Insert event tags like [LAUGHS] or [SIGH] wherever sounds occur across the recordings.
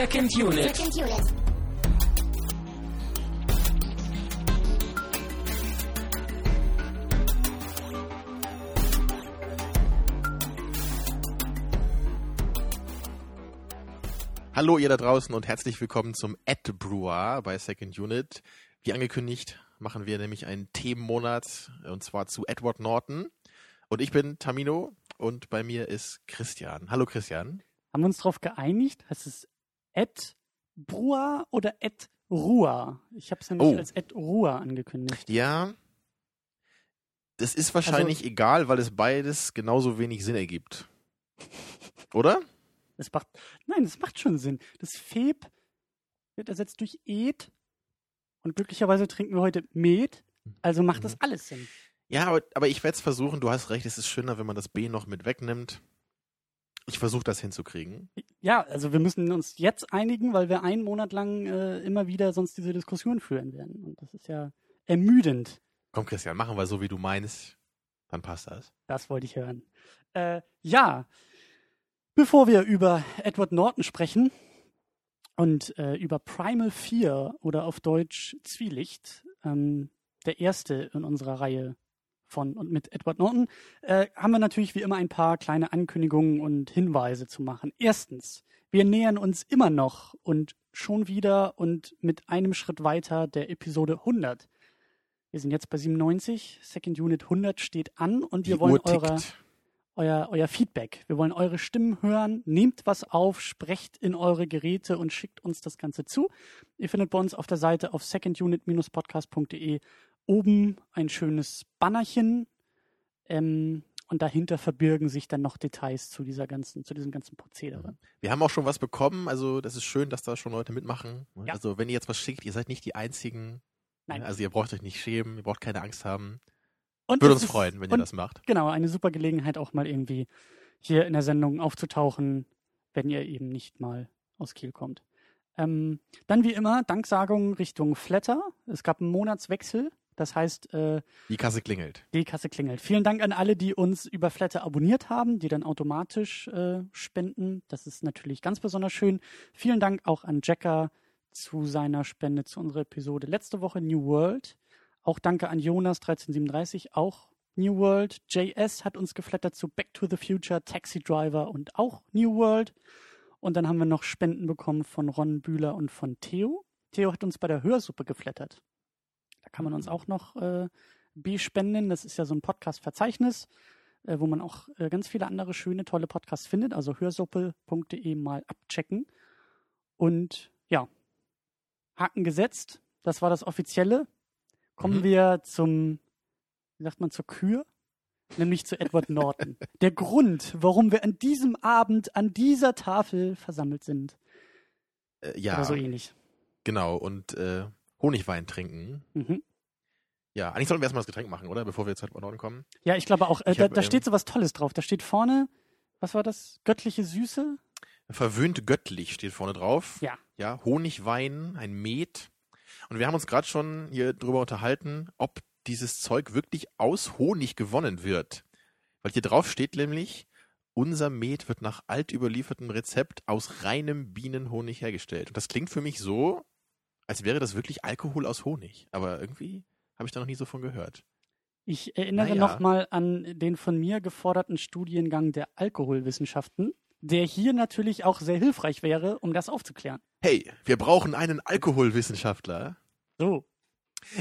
Second Unit. Second unit. Hallo ihr da draußen und herzlich willkommen zum Ad Brewer bei Second Unit. Wie angekündigt machen wir nämlich einen Themenmonat und zwar zu Edward Norton. Und ich bin Tamino und bei mir ist Christian. Hallo Christian. Haben wir uns darauf geeinigt? Heißt es Ed Brua oder Ed Rua? Ich habe es nämlich Oh. als Ed Rua angekündigt. Ja, das ist wahrscheinlich egal, weil es beides genauso wenig Sinn ergibt. Oder? Das macht, nein, das macht schon Sinn. Das Feb wird ersetzt durch Ed und glücklicherweise trinken wir heute Met, also macht das Mhm. alles Sinn. Ja, aber, aber ich werde es versuchen. Du hast recht, es ist schöner, wenn man das B noch mit wegnimmt. Ich versuche das hinzukriegen. Ja, also wir müssen uns jetzt einigen, weil wir einen Monat lang äh, immer wieder sonst diese Diskussion führen werden. Und das ist ja ermüdend. Komm Christian, machen wir so, wie du meinst. Dann passt das. Das wollte ich hören. Äh, ja, bevor wir über Edward Norton sprechen und äh, über Primal Fear oder auf Deutsch Zwielicht, ähm, der erste in unserer Reihe von und mit Edward Norton, äh, haben wir natürlich wie immer ein paar kleine Ankündigungen und Hinweise zu machen. Erstens, wir nähern uns immer noch und schon wieder und mit einem Schritt weiter der Episode 100. Wir sind jetzt bei 97, Second Unit 100 steht an und wir Die wollen eure, euer, euer Feedback. Wir wollen eure Stimmen hören. Nehmt was auf, sprecht in eure Geräte und schickt uns das Ganze zu. Ihr findet bei uns auf der Seite auf secondunit-podcast.de oben ein schönes Bannerchen. Ähm, und dahinter verbirgen sich dann noch Details zu dieser ganzen, zu diesem ganzen Prozedere. Wir haben auch schon was bekommen, also das ist schön, dass da schon Leute mitmachen. Ja. Also wenn ihr jetzt was schickt, ihr seid nicht die Einzigen. Nein. Also ihr braucht euch nicht schämen, ihr braucht keine Angst haben. Und Würde uns ist- freuen, wenn ihr das macht. Genau, eine super Gelegenheit auch mal irgendwie hier in der Sendung aufzutauchen, wenn ihr eben nicht mal aus Kiel kommt. Ähm, dann wie immer Danksagung Richtung Flatter. Es gab einen Monatswechsel. Das heißt, äh, Die Kasse klingelt. die Kasse klingelt. Vielen Dank an alle, die uns über Flatter abonniert haben, die dann automatisch äh, spenden. Das ist natürlich ganz besonders schön. Vielen Dank auch an Jacker zu seiner Spende zu unserer Episode letzte Woche New World. Auch danke an Jonas 1337, auch New World. JS hat uns geflattert zu Back to the Future, Taxi Driver und auch New World. Und dann haben wir noch Spenden bekommen von Ron Bühler und von Theo. Theo hat uns bei der Hörsuppe geflattert. Kann man uns auch noch äh, bespenden. Das ist ja so ein Podcast-Verzeichnis, äh, wo man auch äh, ganz viele andere schöne, tolle Podcasts findet. Also hörsuppe.de mal abchecken. Und ja, Haken gesetzt. Das war das Offizielle. Kommen Mhm. wir zum, wie sagt man, zur Kür? Nämlich zu Edward Norton. [LAUGHS] Der Grund, warum wir an diesem Abend an dieser Tafel versammelt sind. Äh, ja, Oder so ähnlich. genau. Und äh, Honigwein trinken. Mhm. Ja, eigentlich sollten wir erstmal das Getränk machen, oder? Bevor wir zu Edward Norton kommen. Ja, ich glaube auch. Äh, Ich da hab, da ähm, steht so was Tolles drauf. Da steht vorne, was war das? Göttliche Süße? Verwöhnt göttlich steht vorne drauf. Ja. Ja, Honigwein, ein Met. Und wir haben uns gerade schon hier drüber unterhalten, ob dieses Zeug wirklich aus Honig gewonnen wird. Weil hier drauf steht nämlich, unser Met wird nach alt überliefertem Rezept aus reinem Bienenhonig hergestellt. Und das klingt für mich so, als wäre das wirklich Alkohol aus Honig. Aber irgendwie habe ich da noch nie so von gehört. Ich erinnere Naja. nochmal an den von mir geforderten Studiengang der Alkoholwissenschaften, der hier natürlich auch sehr hilfreich wäre, um das aufzuklären. Hey, wir brauchen einen Alkoholwissenschaftler. So.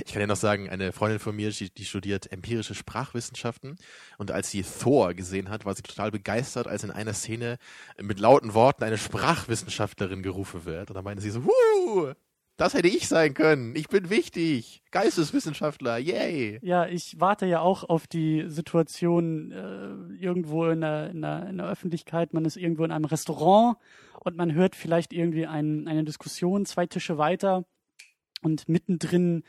Ich kann ja noch sagen, eine Freundin von mir, die, die studiert empirische Sprachwissenschaften und als sie Thor gesehen hat, war sie total begeistert, als in einer Szene mit lauten Worten eine Sprachwissenschaftlerin gerufen wird. Und dann meinte sie so, Wuh, das hätte ich sein können. Ich bin wichtig. Geisteswissenschaftler, yay. Ja, ich warte ja auch auf die Situation äh, irgendwo in der, in, der, in der Öffentlichkeit. Man ist irgendwo in einem Restaurant und man hört vielleicht irgendwie ein, eine Diskussion zwei Tische weiter und mittendrin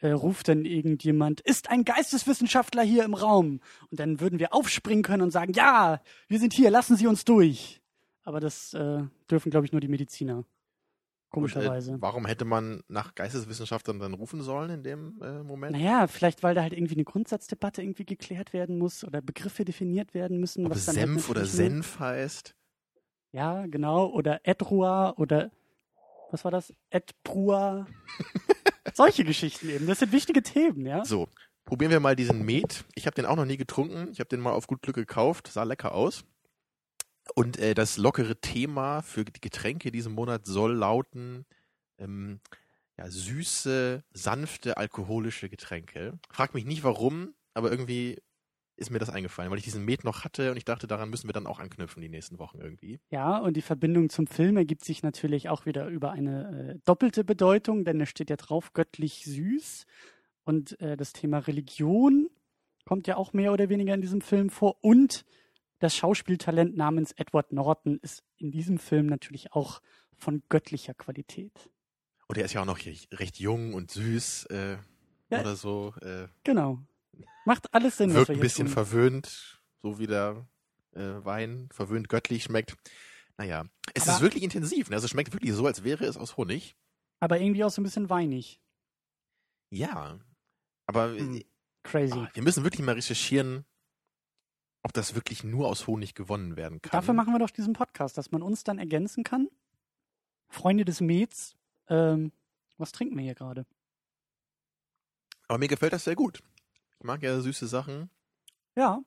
äh, ruft dann irgendjemand, ist ein Geisteswissenschaftler hier im Raum? Und dann würden wir aufspringen können und sagen, ja, wir sind hier, lassen Sie uns durch. Aber das äh, dürfen, glaube ich, nur die Mediziner. Komischerweise. Und, äh, warum hätte man nach Geisteswissenschaftlern dann rufen sollen in dem äh, Moment? Naja, vielleicht weil da halt irgendwie eine Grundsatzdebatte irgendwie geklärt werden muss oder Begriffe definiert werden müssen. Ob was dann halt Senf oder natürlich nur- Senf heißt? Ja, genau. Oder Edrua oder was war das? Et Prua. [LAUGHS] Solche Geschichten eben. Das sind wichtige Themen, ja. So, probieren wir mal diesen Met. Ich habe den auch noch nie getrunken. Ich habe den mal auf gut Glück gekauft. Sah lecker aus. Und äh, das lockere Thema für die Getränke diesen Monat soll lauten ähm, ja, süße, sanfte, alkoholische Getränke. Frag mich nicht warum, aber irgendwie ist mir das eingefallen, weil ich diesen Met noch hatte und ich dachte, daran müssen wir dann auch anknüpfen die nächsten Wochen irgendwie. Ja, und die Verbindung zum Film ergibt sich natürlich auch wieder über eine äh, doppelte Bedeutung, denn es steht ja drauf göttlich süß. Und äh, das Thema Religion kommt ja auch mehr oder weniger in diesem Film vor. Und das Schauspieltalent namens Edward Norton ist in diesem Film natürlich auch von göttlicher Qualität. Und er ist ja auch noch recht jung und süß äh, Ja. oder so. Äh, Genau. Macht alles Sinn, wirkt wir ein bisschen tun. verwöhnt, so wie der äh, Wein verwöhnt göttlich schmeckt. Naja, es Aber- ist wirklich intensiv. Ne? Also es schmeckt wirklich so, als wäre es aus Honig. Aber irgendwie auch so ein bisschen weinig. Ja, aber Hm. Crazy. ah, wir müssen wirklich mal recherchieren, ob das wirklich nur aus Honig gewonnen werden kann. Dafür machen wir doch diesen Podcast, dass man uns dann ergänzen kann. Freunde des Mets, ähm, was trinken wir hier gerade? aber mir gefällt das sehr gut. Ich mag ja süße Sachen. Ja.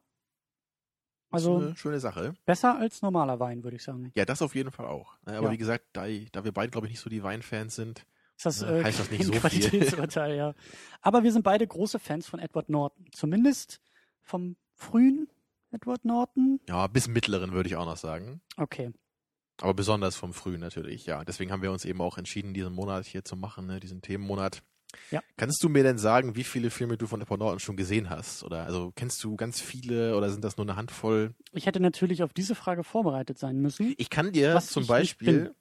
Also eine schöne Sache. besser als normaler Wein, würde ich sagen. Ja, das auf jeden Fall auch. Ne, Aber Ja. wie gesagt, da, da wir beide, glaube ich, nicht so die Weinfans sind, Ist das, Ja, äh, heißt das nicht so viel. Qualitätsurteil, ja. Aber wir sind beide große Fans von Edward Norton. Zumindest vom frühen Edward Norton. ja, bis mittleren würde ich auch noch sagen. Okay. Aber besonders vom Frühen natürlich, ja. Deswegen haben wir uns eben auch entschieden, diesen Monat hier zu machen, ne, diesen Themenmonat. Ja. Kannst du mir denn sagen, wie viele Filme du von Edward Norton schon gesehen hast? Oder also kennst du ganz viele oder sind das nur eine Handvoll? Ich hätte natürlich auf diese Frage vorbereitet sein müssen. Ich kann dir Was zum Beispiel.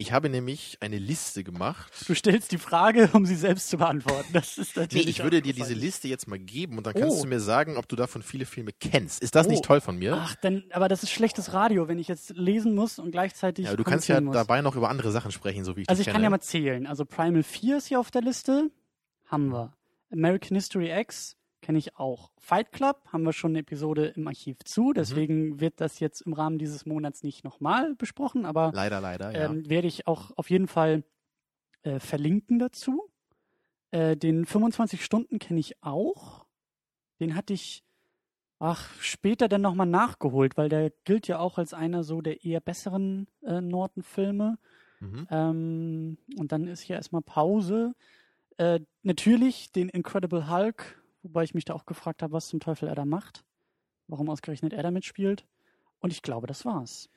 Ich habe nämlich eine Liste gemacht. Du stellst die Frage, um sie selbst zu beantworten. Das ist Nee, natürlich. ich würde dir diese. Liste jetzt mal geben und dann kannst Oh. du mir sagen, ob du davon viele Filme kennst. Ist das Oh. nicht toll von mir? Ach, dann, aber das ist schlechtes Radio, wenn ich jetzt lesen muss und gleichzeitig. ja, du kannst ja muss. dabei noch über andere Sachen sprechen, so wie ich Also ich kenne. kann ja mal zählen. Also Primal 4 ist hier auf der Liste. Haben wir. American History X kenne ich auch. Fight Club haben wir schon eine Episode im Archiv Mhm. zu. Deswegen wird das jetzt im Rahmen dieses Monats nicht nochmal besprochen, aber leider, leider, ja. ähm, werde ich auch auf jeden Fall äh, verlinken dazu. Äh, den 25 Stunden kenne ich auch. Den hatte ich ach, später dann nochmal nachgeholt, weil der gilt ja auch als einer so der eher besseren äh, Norton-Filme. mhm. Ähm, und dann ist hier erstmal Pause. Äh, natürlich den Incredible Hulk, wobei ich mich da auch gefragt habe, was zum Teufel er da macht. Warum ausgerechnet er da mitspielt. Und ich glaube, das war's.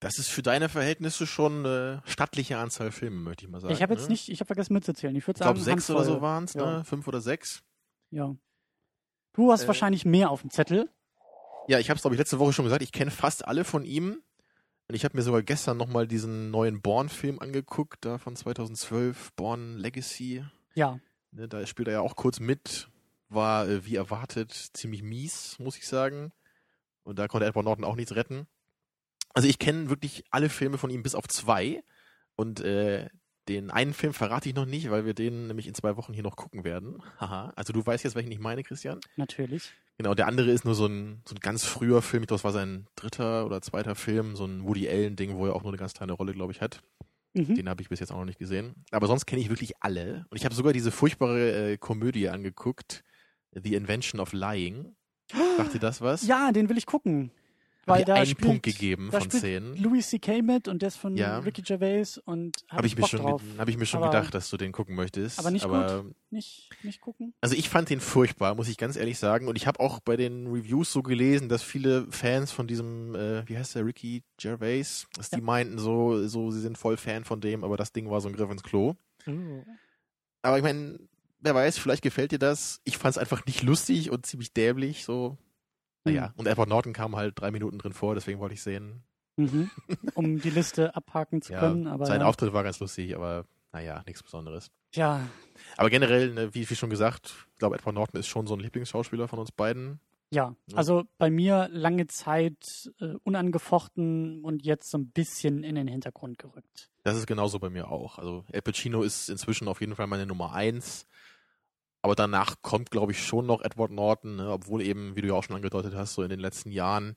Das ist für deine Verhältnisse schon eine stattliche Anzahl Filme, möchte ich mal sagen. ich habe jetzt ne? nicht, ich habe vergessen mitzuzählen. Ich würde Ich glaube, sechs oder so waren es, Ja. ne? Fünf oder sechs. Ja. Du hast Äh, wahrscheinlich mehr auf dem Zettel. Ja, ich habe es, glaube ich, letzte Woche schon gesagt, ich kenne fast alle von ihm. Und ich habe mir sogar gestern nochmal diesen neuen Bourne-Film angeguckt, da von 2012, Bourne Legacy. Ja. Ne, da spielt er ja auch kurz mit. War, äh, wie erwartet, ziemlich mies, muss ich sagen. Und da konnte Edward Norton auch nichts retten. Also ich kenne wirklich alle Filme von ihm bis auf zwei. Und äh, den einen Film verrate ich noch nicht, weil wir den nämlich in zwei Wochen hier noch gucken werden. [LAUGHS] Haha. Also du weißt jetzt, welchen ich meine, Christian. Natürlich. Genau, der andere ist nur so ein, so ein ganz früher Film. Ich glaube, das war sein dritter oder zweiter Film. So ein Woody Allen-Ding, wo er auch nur eine ganz kleine Rolle, glaube ich, hat. Mhm. Den habe ich bis jetzt auch noch nicht gesehen. Aber sonst kenne ich wirklich alle. Und ich habe sogar diese furchtbare äh, Komödie angeguckt. The Invention of Lying. [GASPS] Sagt dir das was? Ja, den will ich gucken. Hab Weil ich da einen spielt, Punkt gegeben von zehn. Louis C.K. mit und der ist von Ja. Ricky Gervais und hab Habe ich, mir schon, hab ich mir schon Aber- gedacht, dass du den gucken möchtest. aber nicht aber, Nicht, nicht gucken? Also ich fand den furchtbar, muss ich ganz ehrlich sagen. Und ich habe auch bei den Reviews so gelesen, dass viele Fans von diesem, äh, wie heißt der, Ricky Gervais, dass die Ja. meinten so, so, sie sind voll Fan von dem, aber das Ding war so ein Griff ins Klo. Oh. Aber ich meine, wer weiß, vielleicht gefällt dir das. Ich fand es einfach nicht lustig und ziemlich dämlich, so. Naja, Hm. und Edward Norton kam halt drei Minuten drin vor, deswegen wollte ich sehen. Mhm. [LAUGHS] Um die Liste abhaken zu Ja, können. Aber sein ja. Auftritt war ganz lustig, aber naja, nichts Besonderes. ja, Aber generell, ne, wie, wie schon gesagt, ich glaube, Edward Norton ist schon so ein Lieblingsschauspieler von uns beiden. ja. Ja. Also bei mir lange Zeit äh, unangefochten und jetzt so ein bisschen in den Hintergrund gerückt. Das ist genauso bei mir auch. Also El Pacino ist inzwischen auf jeden Fall meine Nummer eins. Aber danach kommt, glaube ich, schon noch Edward Norton, ne? obwohl eben, wie du ja auch schon angedeutet hast, so in den letzten Jahren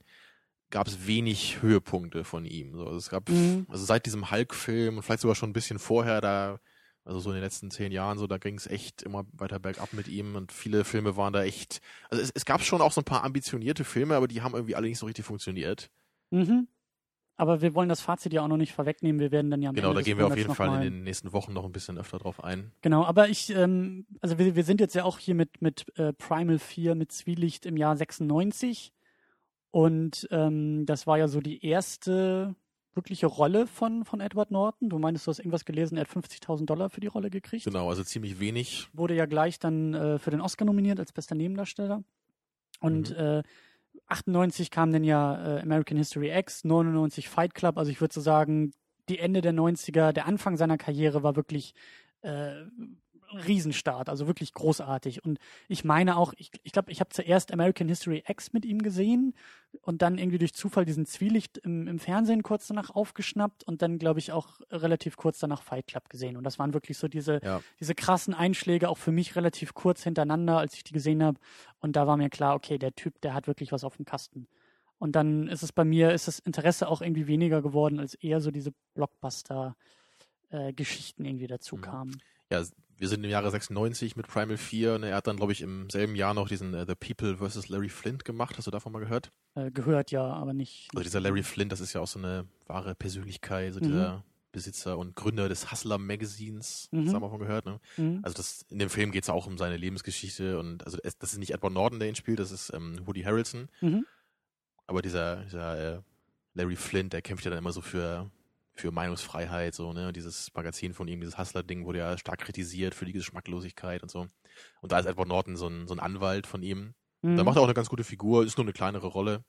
gab es wenig Höhepunkte von ihm. So, also es gab, Mhm. also seit diesem Hulk-Film und vielleicht sogar schon ein bisschen vorher, da, also so in den letzten zehn Jahren, so, da ging es echt immer weiter bergab mit ihm und viele Filme waren da echt, also es, es gab schon auch so ein paar ambitionierte Filme, aber die haben irgendwie alle nicht so richtig funktioniert. Mhm. Aber wir wollen das Fazit ja auch noch nicht vorwegnehmen. Wir werden dann ja Genau, Ende da gehen wir auf jeden Fall in den nächsten Wochen noch ein bisschen öfter drauf ein. Genau, aber ich, ähm, also wir, wir sind jetzt ja auch hier mit, mit äh, Primal 4 mit Zwielicht im Jahr 96. Und ähm, das war ja so die erste wirkliche Rolle von, von Edward Norton. Du meinst, du hast irgendwas gelesen, er hat 50.000 Dollar für die Rolle gekriegt. Genau, also ziemlich wenig. Wurde ja gleich dann äh, für den Oscar nominiert als bester Nebendarsteller. Und Mhm. äh, 98 kam dann ja äh, American History X, 99 Fight Club. Also ich würde so sagen, die Ende der 90er, der Anfang seiner Karriere war wirklich äh, Riesenstart, also wirklich großartig. Und ich meine auch, ich glaube, ich, glaub, ich habe zuerst American History X mit ihm gesehen und dann irgendwie durch Zufall diesen Zwielicht im, im Fernsehen kurz danach aufgeschnappt und dann, glaube ich, auch relativ kurz danach Fight Club gesehen. Und das waren wirklich so diese, Ja. diese krassen Einschläge, auch für mich relativ kurz hintereinander, als ich die gesehen habe. Und da war mir klar, okay, der Typ, der hat wirklich was auf dem Kasten. Und dann ist es bei mir, ist das Interesse auch irgendwie weniger geworden, als eher so diese Blockbuster-Geschichten irgendwie dazu Mhm. kamen. Ja, wir sind im Jahre 96 mit Primal 4 und er hat dann, glaube ich, im selben Jahr noch diesen äh, The People vs. Larry Flint gemacht. Hast du davon mal gehört? Äh, gehört ja, aber nicht. Also dieser Larry Flint, das ist ja auch so eine wahre Persönlichkeit, so Mhm. dieser Besitzer und Gründer des Hustler Magazins. Mhm. Das haben wir von gehört, ne? Mhm. Also das, in dem Film geht es auch um seine Lebensgeschichte und also es, das ist nicht Edward Norton, der ihn spielt, das ist ähm, Woody Harrelson. Mhm. Aber dieser, dieser äh, Larry Flint, der kämpft ja dann immer so für, für Meinungsfreiheit, so, ne? Und dieses Magazin von ihm, dieses Hustler-Ding, wurde ja stark kritisiert für die Geschmacklosigkeit und so. Und da ist Edward Norton so ein, so ein Anwalt von ihm. Mhm. Da macht er auch eine ganz gute Figur, ist nur eine kleinere Rolle.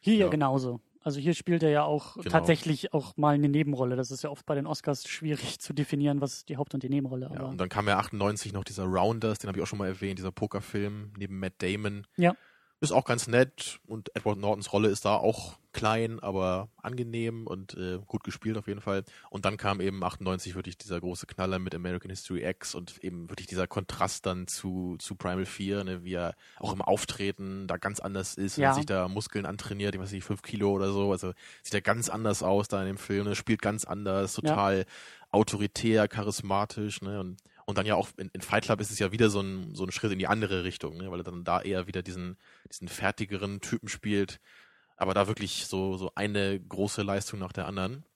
Hier ja genauso. Also hier spielt er ja auch Genau. tatsächlich auch mal eine Nebenrolle. Das ist ja oft bei den Oscars schwierig zu definieren, was die Haupt- und die Nebenrolle. Ja, und dann kam ja 98 noch dieser Rounders, den habe ich auch schon mal erwähnt, dieser Pokerfilm neben Matt Damon. Ja. Ist auch ganz nett und Edward Nortons Rolle ist da auch klein, aber angenehm und äh, gut gespielt auf jeden Fall. Und dann kam eben 98 wirklich dieser große Knaller mit American History X und eben wirklich dieser Kontrast dann zu, zu Primal 4, ne, wie er auch im Auftreten da ganz anders ist Ja. und sich da Muskeln antrainiert, ich weiß nicht, fünf Kilo oder so. Also sieht er ganz anders aus da in dem Film, ne, spielt ganz anders, total autoritär, charismatisch, ne? Und, und dann ja auch in, in Fight Club ist es ja wieder so ein, so ein Schritt in die andere Richtung, ne? weil er dann da eher wieder diesen, diesen fertigeren Typen spielt, aber da wirklich so, so eine große Leistung nach der anderen.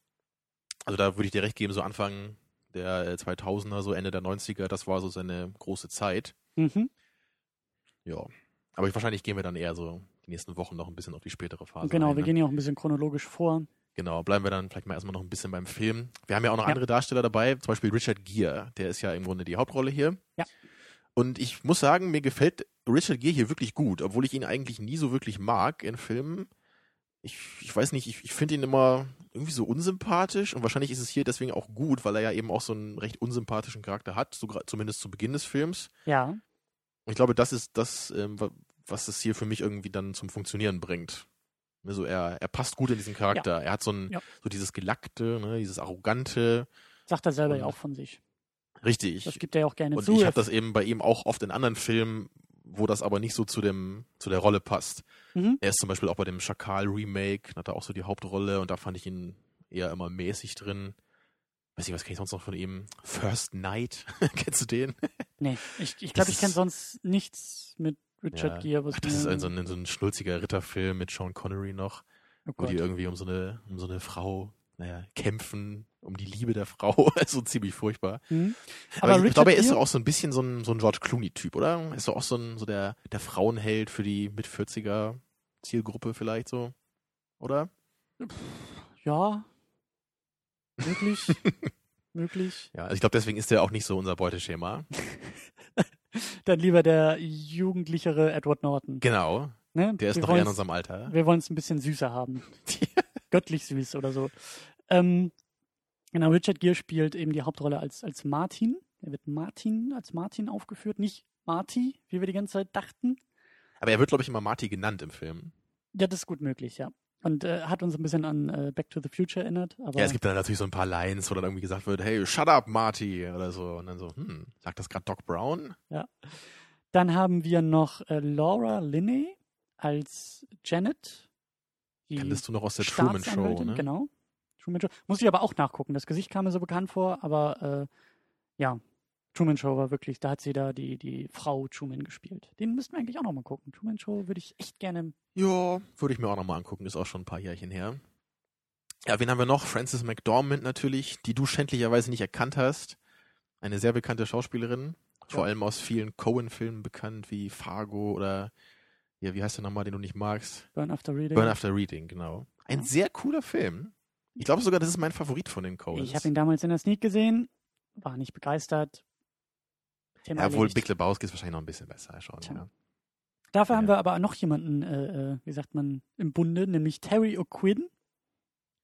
Also da würde ich dir recht geben, so Anfang der äh, 2000er, so Ende der 90er, das war so seine große Zeit. mhm. Ja. Aber wahrscheinlich gehen wir dann eher so die nächsten Wochen noch ein bisschen auf die spätere Phase genau, ein. wir ne? gehen ja auch ein bisschen chronologisch vor. Genau, bleiben wir dann vielleicht mal erstmal noch ein bisschen beim Film. Wir haben ja auch noch Ja. andere Darsteller dabei, zum Beispiel Richard Gere, der ist ja im Grunde die Hauptrolle hier. Ja. Und ich muss sagen, mir gefällt Richard Gere hier wirklich gut, obwohl ich ihn eigentlich nie so wirklich mag in Filmen. Ich, ich weiß nicht, ich, ich finde ihn immer irgendwie so unsympathisch und wahrscheinlich ist es hier deswegen auch gut, weil er ja eben auch so einen recht unsympathischen Charakter hat, so, zumindest zu Beginn des Films. Ja, Und ich glaube, das ist das, ähm, wa- was es hier für mich irgendwie dann zum Funktionieren bringt. Also er, er passt gut in diesen Charakter. Er hat so ein, Ja. so dieses Gelackte, ne, dieses Arrogante. sagt er selber ja Und- auch von sich. Richtig. Das gibt er ja auch gerne und zu. ich habe das eben bei ihm auch oft in anderen Filmen, wo das aber nicht so zu dem, zu der Rolle passt. Mhm. Er ist zum Beispiel auch bei dem Schakal-Remake, hat er auch so die Hauptrolle und da fand ich ihn eher immer mäßig drin. Weiß nicht, was kenne ich sonst noch von ihm? First Night, [LAUGHS] kennst du den? Nee, ich, ich glaube, ich kenne sonst nichts mit Richard Gere. Was Ach, das ist ein, so, ein, so ein schnulziger Ritterfilm mit Sean Connery noch, oh wo die irgendwie um so eine, um so eine Frau, naja, kämpfen, um die Liebe der Frau. [LAUGHS] so ziemlich furchtbar. Mhm. Aber, Aber ich, glaube, er ist doch auch so ein bisschen so ein, so ein George Clooney-Typ, oder? Er ist doch auch so, ein, so der, der Frauenheld für die mit 40er Zielgruppe vielleicht so, oder? Ja. Möglich. [LAUGHS] Möglich. Ja, also ich glaube, deswegen ist er auch nicht so unser Beuteschema. [LAUGHS] Dann lieber der jugendlichere Edward Norton. Genau, Ne? der ist wir noch eher in unserem Alter. Wir wollen es ein bisschen süßer haben. [LAUGHS] Göttlich süß oder so. Ähm, genau, Richard Gere spielt eben die Hauptrolle als, als Martin. Er wird Martin als Martin aufgeführt, nicht Marty, wie wir die ganze Zeit dachten. Aber er wird, glaube ich, immer Marty genannt im Film. Ja, das ist gut möglich, ja. Und äh, hat uns ein bisschen an äh, Back to the Future erinnert. Aber Ja, es gibt dann natürlich so ein paar Lines, wo dann irgendwie gesagt wird, hey, shut up, Marty, oder so. Und dann so, hm, sagt das gerade Doc Brown? Dann haben wir noch äh, Laura Linney als Janet, Kanntest du noch aus der Truman Show, ne? Genau. Truman Show. Muss ich aber auch nachgucken. Das Gesicht kam mir so bekannt vor, aber äh, ja, Truman Show war wirklich, da hat sie da die, die Frau Truman gespielt. Den müssten wir eigentlich auch noch mal gucken. Truman Show würde ich echt gerne. Ja, würde ich mir auch nochmal angucken, ist auch schon ein paar Jährchen her. Ja, wen haben wir noch? Frances McDormand natürlich, die du schändlicherweise nicht erkannt hast. Eine sehr bekannte Schauspielerin, vor Ja. allem aus vielen Cohen-Filmen bekannt, wie Fargo oder, ja, wie heißt der nochmal, den du nicht magst? Burn After Reading. Burn After Reading, genau. Ein Ja. sehr cooler Film. Ich glaube sogar, das ist mein Favorit von den Coens. ich habe ihn damals in der Sneak gesehen, war nicht begeistert. Thema ja, wohl. Big Lebowski ist wahrscheinlich noch ein bisschen besser schon. Tja. Ja. Dafür haben Ja. wir aber noch jemanden, äh, äh, wie sagt man, im Bunde, nämlich Terry O'Quinn.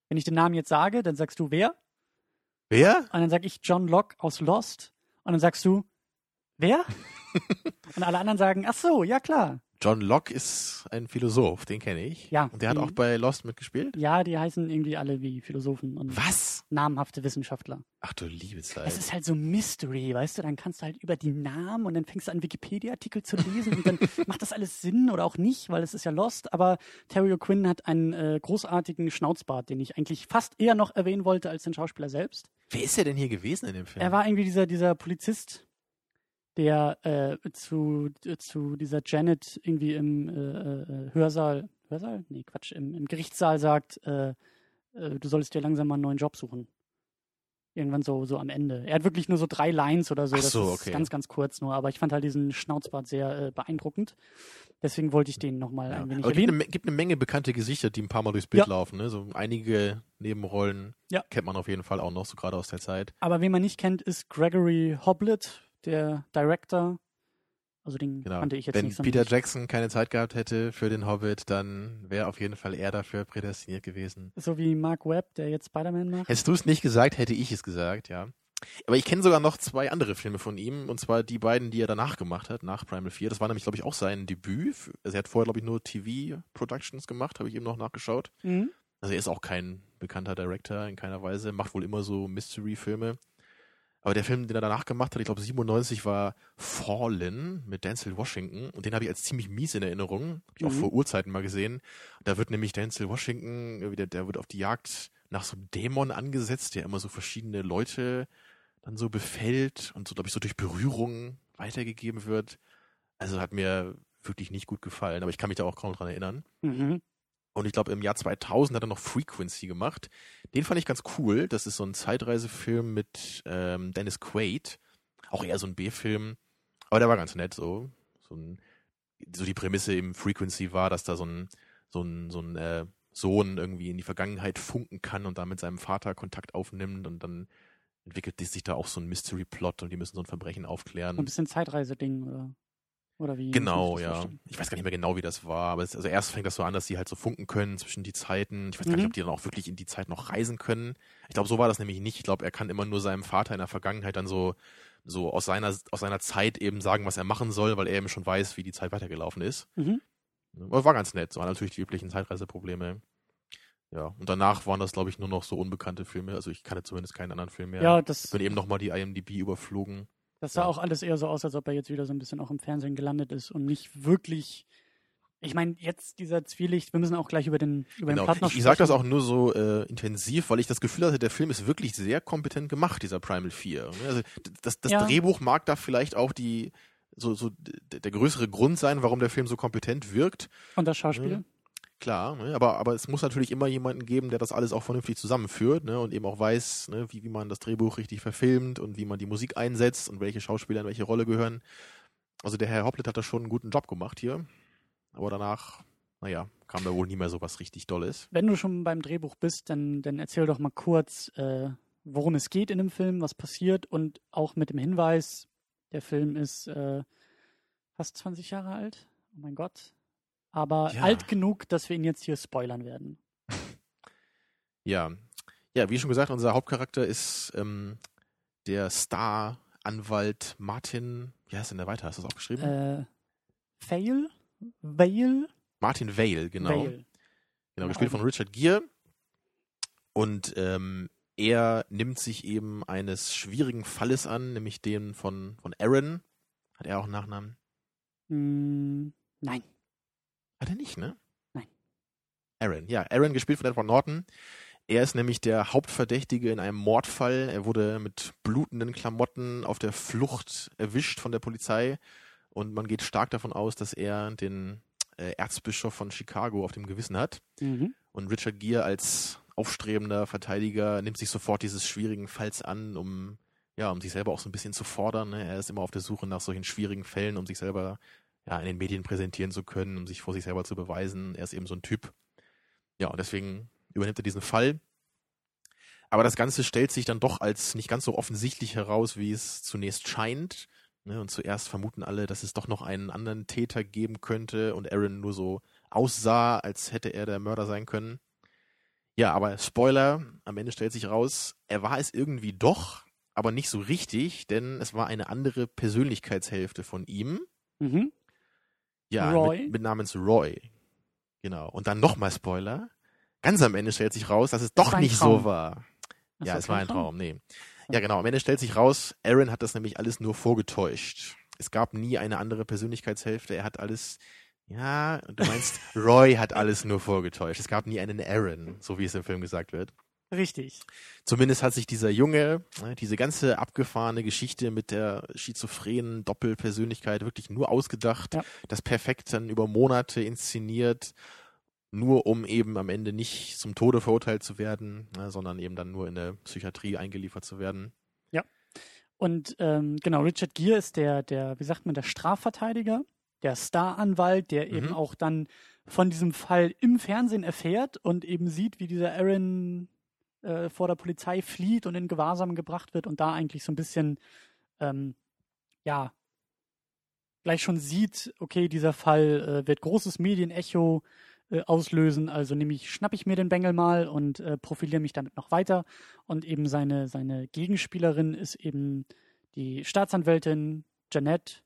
Wenn ich den Namen jetzt sage, dann sagst du wer? Wer? Und dann sag ich John Locke aus Lost. Und dann sagst du, wer? [LAUGHS] und alle anderen sagen, ach so, ja klar. John Locke ist ein Philosoph, den kenne ich. Ja, Und der hat die- auch bei Lost mitgespielt. Ja, die heißen irgendwie alle wie Philosophen und Was? namhafte Wissenschaftler. Ach du liebe Zeit. Es ist halt so Mystery, weißt du? Dann kannst du halt über die Namen und dann fängst du an, Wikipedia-Artikel zu lesen und dann [LAUGHS] macht das alles Sinn oder auch nicht, weil es ist ja Lost. Aber Terry O'Quinn hat einen äh, großartigen Schnauzbart, den ich eigentlich fast eher noch erwähnen wollte als den Schauspieler selbst. Wer ist er denn hier gewesen in dem Film? Er war irgendwie dieser, dieser Polizist, der äh, zu, zu dieser Janet irgendwie im äh, äh, Hörsaal, Hörsaal? Nee, Quatsch, im, im Gerichtssaal sagt, äh, äh, du solltest dir langsam mal einen neuen Job suchen. Irgendwann so, so am Ende. Er hat wirklich nur so drei Lines oder so. Ach das so, ist okay. ganz, ganz kurz nur. Aber ich fand halt diesen Schnauzbart sehr äh, beeindruckend. Deswegen wollte ich den nochmal ja. ein wenig Aber gibt erwähnen. eine, gibt eine Menge bekannte Gesichter, die ein paar Mal durchs Bild Ja. laufen. Ne? So einige Nebenrollen Ja. kennt man auf jeden Fall auch noch, so gerade aus der Zeit. Aber wen man nicht kennt, ist Gregory Hoblit, der Director. Also den Genau. kannte ich jetzt Wenn nicht so Peter richtig. Jackson keine Zeit gehabt hätte für den Hobbit, dann wäre auf jeden Fall er dafür prädestiniert gewesen. So wie Mark Webb, der jetzt Spider-Man macht. Hättest du es nicht gesagt, hätte ich es gesagt, ja. Aber ich kenne sogar noch zwei andere Filme von ihm, und zwar die beiden, die er danach gemacht hat, nach Primal 4. Das war nämlich, glaube ich, auch sein Debüt. Also er hat vorher, glaube ich, nur TV-Productions gemacht, habe ich eben noch nachgeschaut. Mhm. Also er ist auch kein bekannter Director in keiner Weise, macht wohl immer so Mystery-Filme. Aber der Film, den er danach gemacht hat, ich glaube 97, war Fallen mit Denzel Washington. Und den habe ich als ziemlich mies in Erinnerung. Hab ich auch Mhm. vor Urzeiten mal gesehen. Da wird nämlich Denzel Washington, irgendwie der, der wird auf die Jagd nach so einem Dämon angesetzt, der immer so verschiedene Leute dann so befällt und so, glaube ich, so durch Berührung weitergegeben wird. Also hat mir wirklich nicht gut gefallen, aber ich kann mich da auch kaum dran erinnern. Mhm. Und ich glaube, im Jahr 2000 hat er noch Frequency gemacht. Den fand ich ganz cool. Das ist so ein Zeitreisefilm mit ähm, Dennis Quaid. Auch eher so ein B-Film. Aber der war ganz nett so. So, ein, so die Prämisse im Frequency war, dass da so ein, so ein, so ein äh, Sohn irgendwie in die Vergangenheit funken kann und da mit seinem Vater Kontakt aufnimmt und dann entwickelt sich da auch so ein Mystery-Plot und die müssen so ein Verbrechen aufklären. Ein bisschen Zeitreise-Ding oder, oder wie? Genau, ja. vorstellen? Ich weiß gar nicht mehr genau, wie das war, aber es, also erst fängt das so an, dass die halt so funken können zwischen die Zeiten. Ich weiß gar nicht, Mhm. ob die dann auch wirklich in die Zeit noch reisen können. Ich glaube, so war das nämlich nicht. Ich glaube, er kann immer nur seinem Vater in der Vergangenheit dann so, so aus seiner, aus seiner Zeit eben sagen, was er machen soll, weil er eben schon weiß, wie die Zeit weitergelaufen ist. Mhm. Aber war ganz nett. So waren natürlich die üblichen Zeitreiseprobleme. Ja, und danach waren das, glaube ich, nur noch so unbekannte Filme. Also ich kannte zumindest keinen anderen Film mehr. Ja, das, Ich bin eben nochmal die IMDb überflogen. Das sah ja. auch alles eher so aus, als ob er jetzt wieder so ein bisschen auch im Fernsehen gelandet ist und nicht wirklich. Ich meine, jetzt dieser Zwielicht, wir müssen auch gleich über den, über den Genau. Plot noch Ich, ich sage das sprechen. auch nur so äh, intensiv, weil ich das Gefühl hatte, der Film ist wirklich sehr kompetent gemacht, dieser Primal 4. Also d- das, das Ja. Drehbuch mag da vielleicht auch die so, so der größere Grund sein, warum der Film so kompetent wirkt. Und das Schauspiel. Klar, ne? aber, aber es muss natürlich immer jemanden geben, der das alles auch vernünftig zusammenführt ne? und eben auch weiß, ne? wie, wie man das Drehbuch richtig verfilmt und wie man die Musik einsetzt und welche Schauspieler in welche Rolle gehören. Also der Herr Hoplet hat da schon einen guten Job gemacht hier. Aber danach, naja, kam da wohl nie mehr so was richtig Dolles. Wenn du schon beim Drehbuch bist, dann, dann erzähl doch mal kurz, äh, worum es geht in dem Film, was passiert und auch mit dem Hinweis, der Film ist äh, fast 20 Jahre alt. Oh mein Gott. Aber Ja. alt genug, dass wir ihn jetzt hier spoilern werden. [LAUGHS] Ja, ja, wie schon gesagt, unser Hauptcharakter ist ähm, der Star-Anwalt Martin. Wie heißt denn der weiter? Hast du das aufgeschrieben? Äh, Fail? Vale? Martin Vale, genau. Vale. Genau, gespielt von Richard Gere. Und ähm, er nimmt sich eben eines schwierigen Falles an, nämlich den von, von Aaron. Hat er auch einen Nachnamen? Hm, nein. Hat er nicht, ne? Nein. Aaron, ja, Aaron gespielt von Edward Norton. Er ist nämlich der Hauptverdächtige in einem Mordfall. Er wurde mit blutenden Klamotten auf der Flucht erwischt von der Polizei und man geht stark davon aus, dass er den äh, Erzbischof von Chicago auf dem Gewissen hat. Mhm. Und Richard Gere als aufstrebender Verteidiger nimmt sich sofort dieses schwierigen Falls an, um ja, um sich selber auch so ein bisschen zu fordern. Ne? Er ist immer auf der Suche nach solchen schwierigen Fällen, um sich selber ja in den Medien präsentieren zu können, um sich vor sich selber zu beweisen. Er ist eben so ein Typ. Ja, und deswegen übernimmt er diesen Fall. Aber das Ganze stellt sich dann doch als nicht ganz so offensichtlich heraus, wie es zunächst scheint. Ne? Und zuerst vermuten alle, dass es doch noch einen anderen Täter geben könnte und Aaron nur so aussah, als hätte er der Mörder sein können. Ja, aber Spoiler, am Ende stellt sich raus, er war es irgendwie doch, aber nicht so richtig, denn es war eine andere Persönlichkeitshälfte von ihm. Mhm. Ja, Roy? Mit, mit namens Roy. Genau. Und dann nochmal Spoiler. Ganz am Ende stellt sich raus, dass es doch nicht Traum. so war. Ach ja, so, es war ein Traum, nee. Ja, genau. Am Ende stellt sich raus, Aaron hat das nämlich alles nur vorgetäuscht. Es gab nie eine andere Persönlichkeitshälfte. Er hat alles, ja, du meinst, [LAUGHS] Roy hat alles nur vorgetäuscht. Es gab nie einen Aaron, so wie es im Film gesagt wird. Richtig. Zumindest hat sich dieser Junge, ne, diese ganze abgefahrene Geschichte mit der schizophrenen Doppelpersönlichkeit wirklich nur ausgedacht, Ja. das perfekt dann über Monate inszeniert, nur um eben am Ende nicht zum Tode verurteilt zu werden, ne, sondern eben dann nur in der Psychiatrie eingeliefert zu werden. Und ähm, genau, Richard Gere ist der, der, wie sagt man, der Strafverteidiger, der Staranwalt, der eben Mhm. auch dann von diesem Fall im Fernsehen erfährt und eben sieht, wie dieser Aaron äh, vor der Polizei flieht und in Gewahrsam gebracht wird und da eigentlich so ein bisschen, ähm, ja, gleich schon sieht, okay, dieser Fall äh, wird großes Medienecho äh, auslösen, also nehme ich, schnapp ich mir den Bengel mal und äh, profiliere mich damit noch weiter. Und eben seine, seine Gegenspielerin ist eben die Staatsanwältin Jeanette,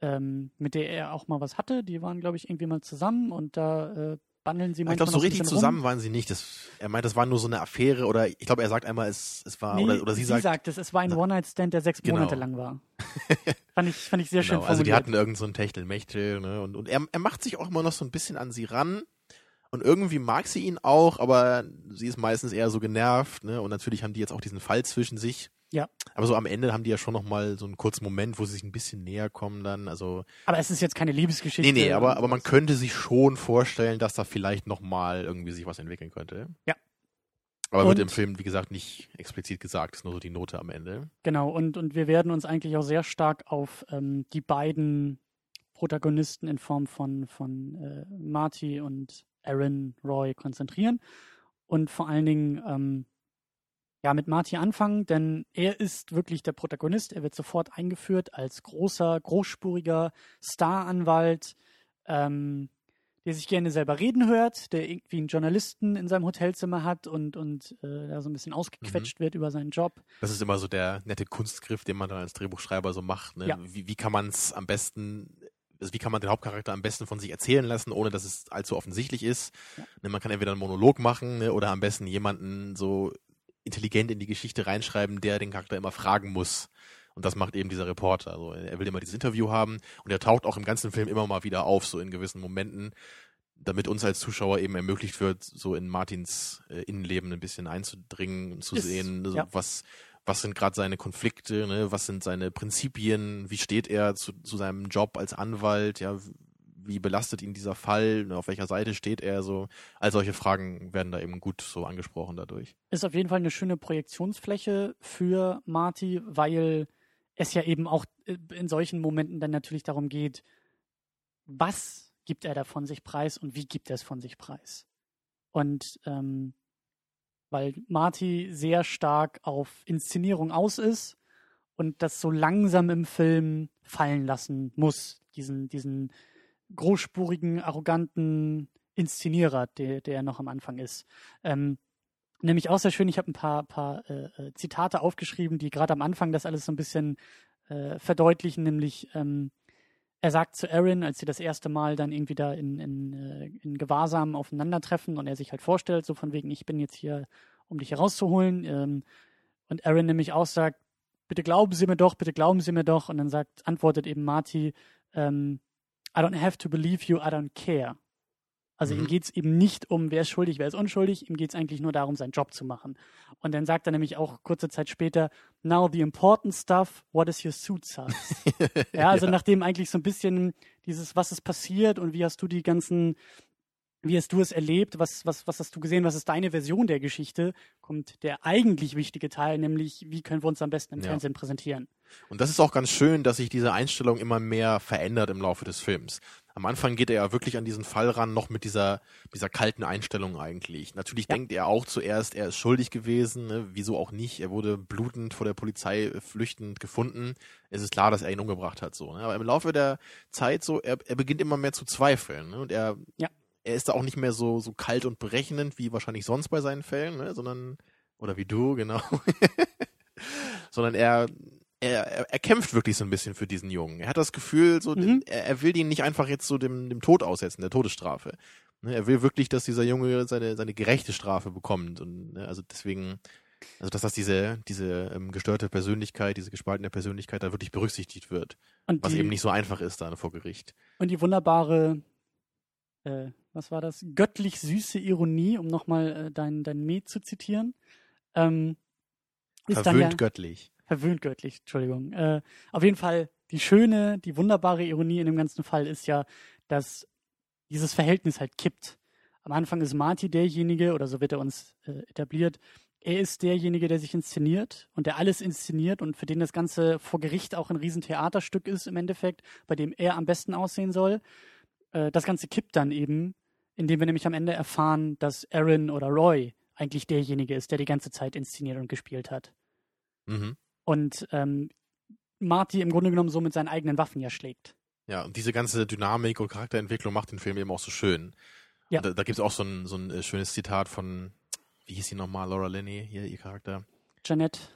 ähm, mit der er auch mal was hatte. Die waren, glaube ich, irgendwie mal zusammen und da äh, bandeln sie Ich manchmal glaube, so richtig zusammen rum. waren sie nicht. Das, er meint, das war nur so eine Affäre oder ich glaube, er sagt einmal, es, es war, Nee, oder, oder sie, sagt, es, es war ein. One-Night-Stand, der sechs Genau. Monate lang war. [LAUGHS] fand, ich, fand ich sehr schön genau, also die formuliert. hatten irgend so ein Techtelmechtel, ne? Und, und er, er macht sich auch immer noch so ein bisschen an sie ran. Und irgendwie mag sie ihn auch, aber sie ist meistens eher so genervt, ne? Und natürlich haben die jetzt auch diesen Fall zwischen sich. Ja. Aber so am Ende haben die ja schon noch mal so einen kurzen Moment, wo sie sich ein bisschen näher kommen dann. Also aber es ist jetzt keine Liebesgeschichte. nee, nee, aber aber man könnte sich schon vorstellen, dass da vielleicht noch mal irgendwie sich was entwickeln könnte. Ja. Aber wird Und- im Film wie gesagt nicht explizit gesagt, ist nur so die Note am Ende. Genau, und, und wir werden uns eigentlich auch sehr stark auf ähm, die beiden Protagonisten in Form von, von äh, Marty und Aaron Roy konzentrieren. Und vor allen Dingen ähm, ja, mit Marty anfangen, denn er ist wirklich der Protagonist. Er wird sofort eingeführt als großer, großspuriger Staranwalt, ähm, der sich gerne selber reden hört, der irgendwie einen Journalisten in seinem Hotelzimmer hat und, und äh, da so ein bisschen ausgequetscht wird über seinen Job. Das ist immer so der nette Kunstgriff, den man dann als Drehbuchschreiber so macht. Ne? Ja. Wie, wie kann man es am besten, also wie kann man den Hauptcharakter am besten von sich erzählen lassen, ohne dass es allzu offensichtlich ist? Ja. Ne, man kann entweder einen Monolog machen ne, oder am besten jemanden so intelligent in die Geschichte reinschreiben, der den Charakter immer fragen muss. Und das macht eben dieser Reporter. Also er will immer dieses Interview haben und er taucht auch im ganzen Film immer mal wieder auf, so in gewissen Momenten, damit uns als Zuschauer eben ermöglicht wird, so in Martins äh, Innenleben ein bisschen einzudringen und zu Ist- sehen, so, ja. was was sind gerade seine Konflikte, ne? was sind seine Prinzipien, wie steht er zu, zu seinem Job als Anwalt, ja, wie belastet ihn dieser Fall, ne? auf welcher Seite steht er, so, all solche Fragen werden da eben gut so angesprochen dadurch. ist auf jeden Fall eine schöne Projektionsfläche für Marty, weil es ja eben auch äh, in solchen Momenten dann natürlich darum geht, was gibt er da von sich preis und wie gibt er es von sich preis. Und ähm, weil Marty sehr stark auf Inszenierung aus ist und das so langsam im Film fallen lassen muss, diesen, diesen großspurigen, arroganten Inszenierer, der, der er noch am Anfang ist. Ähm, Nämlich auch sehr schön, ich habe ein paar, paar äh, äh, Zitate aufgeschrieben, die gerade am Anfang das alles so ein bisschen äh, verdeutlichen, nämlich ähm, er sagt zu Aaron, als sie das erste Mal dann irgendwie da in, in, äh, in Gewahrsam aufeinandertreffen und er sich halt vorstellt, so von wegen, ich bin jetzt hier, um dich herauszuholen. Ähm, und Aaron nämlich auch sagt, bitte glauben Sie mir doch, bitte glauben Sie mir doch. Und dann sagt, antwortet eben Marty, ähm, I don't have to believe you, I don't care. Also Mhm. ihm geht's eben nicht um, wer ist schuldig, wer ist unschuldig, ihm geht's eigentlich nur darum, seinen Job zu machen. Und dann sagt er nämlich auch kurze Zeit später, now the important stuff, what is your suit size? [LAUGHS] ja, also nachdem eigentlich so ein bisschen dieses, was ist passiert und wie hast du die ganzen, wie hast du es erlebt, was, was, was hast du gesehen, was ist deine Version der Geschichte, kommt der eigentlich wichtige Teil, nämlich wie können wir uns am besten im Ja. Fernsehen präsentieren. Und das ist auch ganz schön, dass sich diese Einstellung immer mehr verändert im Laufe des Films. Am Anfang geht er ja wirklich an diesen Fall ran, noch mit dieser, dieser kalten Einstellung eigentlich. Natürlich Ja. denkt er auch zuerst, er ist schuldig gewesen, ne? wieso auch nicht. Er wurde blutend vor der Polizei äh, flüchtend gefunden. Es ist klar, dass er ihn umgebracht hat, so. Ne? Aber im Laufe der Zeit so, er, er beginnt immer mehr zu zweifeln. Ne? Und er, Ja. Er ist da auch nicht mehr so, so kalt und berechnend, wie wahrscheinlich sonst bei seinen Fällen, ne? sondern, oder wie du, genau. [LAUGHS] sondern er, er, er, kämpft wirklich so ein bisschen für diesen Jungen. Er hat das Gefühl, so, Mhm. er, er will ihn nicht einfach jetzt so dem, dem Tod aussetzen, der Todesstrafe. Ne, Er will wirklich, dass dieser Junge seine, seine gerechte Strafe bekommt. Und ne, also deswegen, also dass das diese, diese ähm, gestörte Persönlichkeit, diese gespaltene Persönlichkeit da wirklich berücksichtigt wird. Und Was die, eben nicht so einfach ist da vor Gericht. Und die wunderbare, äh, was war das? Göttlich süße Ironie, um nochmal äh, dein, dein Met zu zitieren. Ähm, ist dann ja, Verwöhnt göttlich. verwöhnt göttlich, Entschuldigung. Äh, auf jeden Fall die schöne, die wunderbare Ironie in dem ganzen Fall ist ja, dass dieses Verhältnis halt kippt. Am Anfang ist Marty derjenige, oder so wird er uns äh, etabliert, er ist derjenige, der sich inszeniert und der alles inszeniert und für den das Ganze vor Gericht auch ein Riesentheaterstück ist im Endeffekt, bei dem er am besten aussehen soll. Äh, das Ganze kippt dann eben, indem wir nämlich am Ende erfahren, dass Aaron oder Roy eigentlich derjenige ist, der die ganze Zeit inszeniert und gespielt hat. Mhm. Und ähm, Marty im Grunde genommen so mit seinen eigenen Waffen ja schlägt. Ja, und diese ganze Dynamik und Charakterentwicklung macht den Film eben auch so schön. Ja. Und da, da gibt es auch so ein, so ein äh, schönes Zitat von, wie hieß sie nochmal, Laura Linney, hier, ihr Charakter? Janet.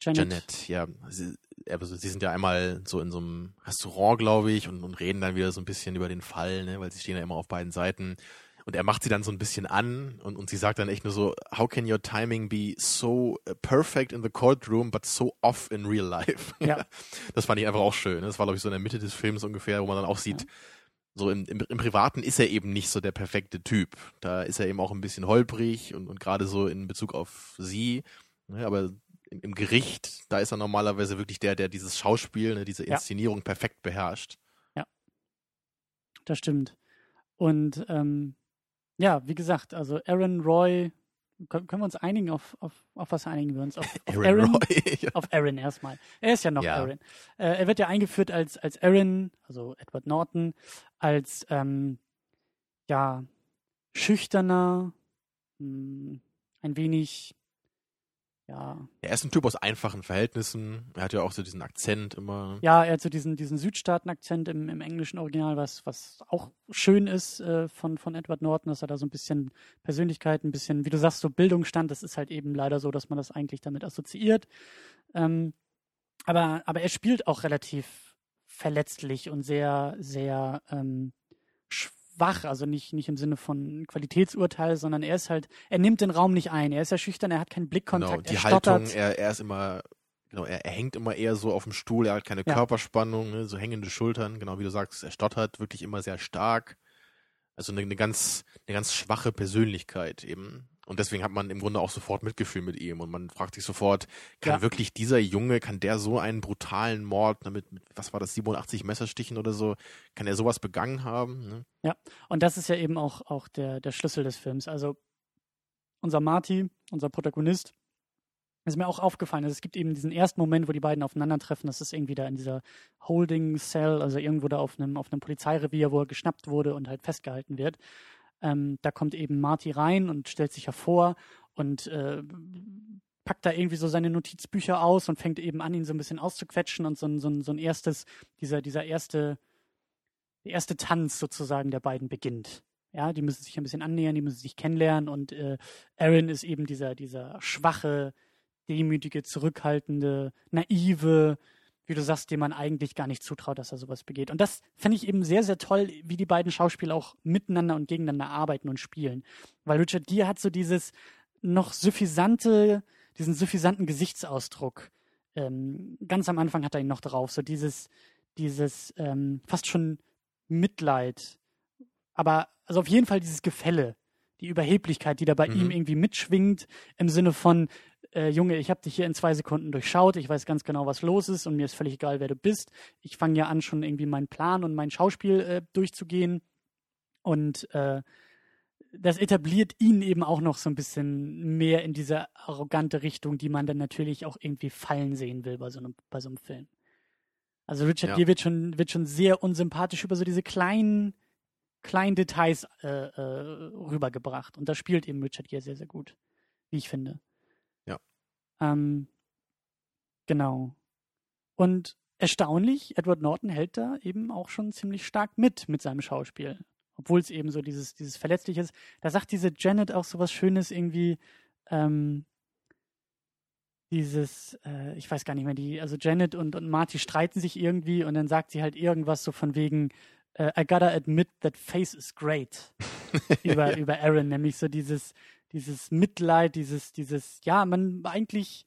Janet. Janet, ja. Sie, also sie sind ja einmal so in so einem Restaurant, glaube ich, und, und reden dann wieder so ein bisschen über den Fall, ne, weil sie stehen ja immer auf beiden Seiten. Und er macht sie dann so ein bisschen an und, und sie sagt dann echt nur so, how can your timing be so uh, perfect in the courtroom, but so off in real life? [LAUGHS] Ja. Das fand ich einfach auch schön. ne? Das war, glaube ich, so in der Mitte des Films ungefähr, wo man dann auch sieht, so im, im, im Privaten ist er eben nicht so der perfekte Typ. Da ist er eben auch ein bisschen holprig und, und gerade so in Bezug auf sie. Ne, aber im, im Gericht, da ist er normalerweise wirklich der, der dieses Schauspiel, ne, diese Ja. Inszenierung perfekt beherrscht. Das stimmt. Und ähm, ja, wie gesagt, also Aaron Roy, können, können wir uns einigen auf, auf, auf was einigen wir uns? Auf, [LAUGHS] auf Aaron, Roy. ja. [LAUGHS] Auf Aaron erstmal. Er ist ja noch Ja. Aaron. Äh, er wird ja eingeführt als, als Aaron, also Edward Norton, als ähm, ja, schüchterner, mh, ein wenig, ja, Er ist ein Typ aus einfachen Verhältnissen. Er hat ja auch so diesen Akzent immer. ja, er hat so diesen, diesen Südstaaten-Akzent im, im englischen Original, was, was auch schön ist äh, von, von Edward Norton, dass er da so ein bisschen Persönlichkeit, ein bisschen, wie du sagst, so Bildungsstand, das ist halt eben leider so, dass man das eigentlich damit assoziiert. Ähm, aber, aber er spielt auch relativ verletzlich und sehr, sehr ähm, schwach, also nicht, nicht im Sinne von Qualitätsurteil, sondern er ist halt, er nimmt den Raum nicht ein, er ist ja schüchtern, er hat keinen Blickkontakt, Genau, die er Haltung, stottert. er, er ist immer, genau, er, er hängt immer eher so auf dem Stuhl, er hat keine Ja. Körperspannung, ne, so hängende Schultern, genau wie du sagst, er stottert wirklich immer sehr stark. Also eine, eine ganz, eine ganz schwache Persönlichkeit eben. Und deswegen hat man im Grunde auch sofort Mitgefühl mit ihm und man fragt sich sofort, kann Ja. wirklich dieser Junge, kann der so einen brutalen Mord ne, mit, was war das, 87 Messerstichen oder so, kann er sowas begangen haben? Ne? Und das ist ja eben auch, auch der, der Schlüssel des Films. Also unser Marty, unser Protagonist, ist mir auch aufgefallen. Also es gibt eben diesen ersten Moment, wo die beiden aufeinandertreffen. Das ist irgendwie da in dieser Holding Cell, also irgendwo da auf einem, auf einem Polizeirevier, wo er geschnappt wurde und halt festgehalten wird. Ähm, da kommt eben Marty rein und stellt sich hervor und äh, packt da irgendwie so seine Notizbücher aus und fängt eben an, ihn so ein bisschen auszuquetschen und so ein, so ein, so ein erstes, dieser, dieser erste, der erste Tanz sozusagen der beiden beginnt. Ja, die müssen sich ein bisschen annähern, die müssen sich kennenlernen und äh, Aaron ist eben dieser, dieser schwache, demütige, zurückhaltende, naive, wie du sagst, dem man eigentlich gar nicht zutraut, dass er sowas begeht. Und das finde ich eben sehr, sehr toll, wie die beiden Schauspieler auch miteinander und gegeneinander arbeiten und spielen. Weil Richard Gere hat so dieses noch suffisante, diesen suffisanten Gesichtsausdruck. Ähm, ganz am Anfang hat er ihn noch drauf, so dieses, dieses ähm, fast schon Mitleid, Aber also auf jeden Fall dieses Gefälle, die Überheblichkeit, die da bei Mhm. ihm irgendwie mitschwingt, im Sinne von, äh, Junge, ich habe dich hier in zwei Sekunden durchschaut, ich weiß ganz genau, was los ist und mir ist völlig egal, wer du bist. Ich fange ja an, schon irgendwie meinen Plan und mein Schauspiel äh, durchzugehen. Und äh, das etabliert ihn eben auch noch so ein bisschen mehr in diese arrogante Richtung, die man dann natürlich auch irgendwie fallen sehen will bei so einem, bei so einem Film. Also Richard Ja. Gere wird schon, wird schon sehr unsympathisch über so diese kleinen, kleinen Details äh, äh, rübergebracht. Und da spielt eben Richard Gere sehr, sehr gut, wie ich finde. Ja. Ähm, genau. Und erstaunlich, Edward Norton hält da eben auch schon ziemlich stark mit mit seinem Schauspiel. Obwohl es eben so dieses, dieses Verletzliche ist. Da sagt diese Janet auch so was Schönes irgendwie, ähm, dieses, äh, ich weiß gar nicht mehr, die, also Janet und, und Marty streiten sich irgendwie und dann sagt sie halt irgendwas so von wegen, äh, I gotta admit that face is great [LAUGHS] über, über Aaron, nämlich so dieses, dieses Mitleid, dieses, dieses, ja, man eigentlich,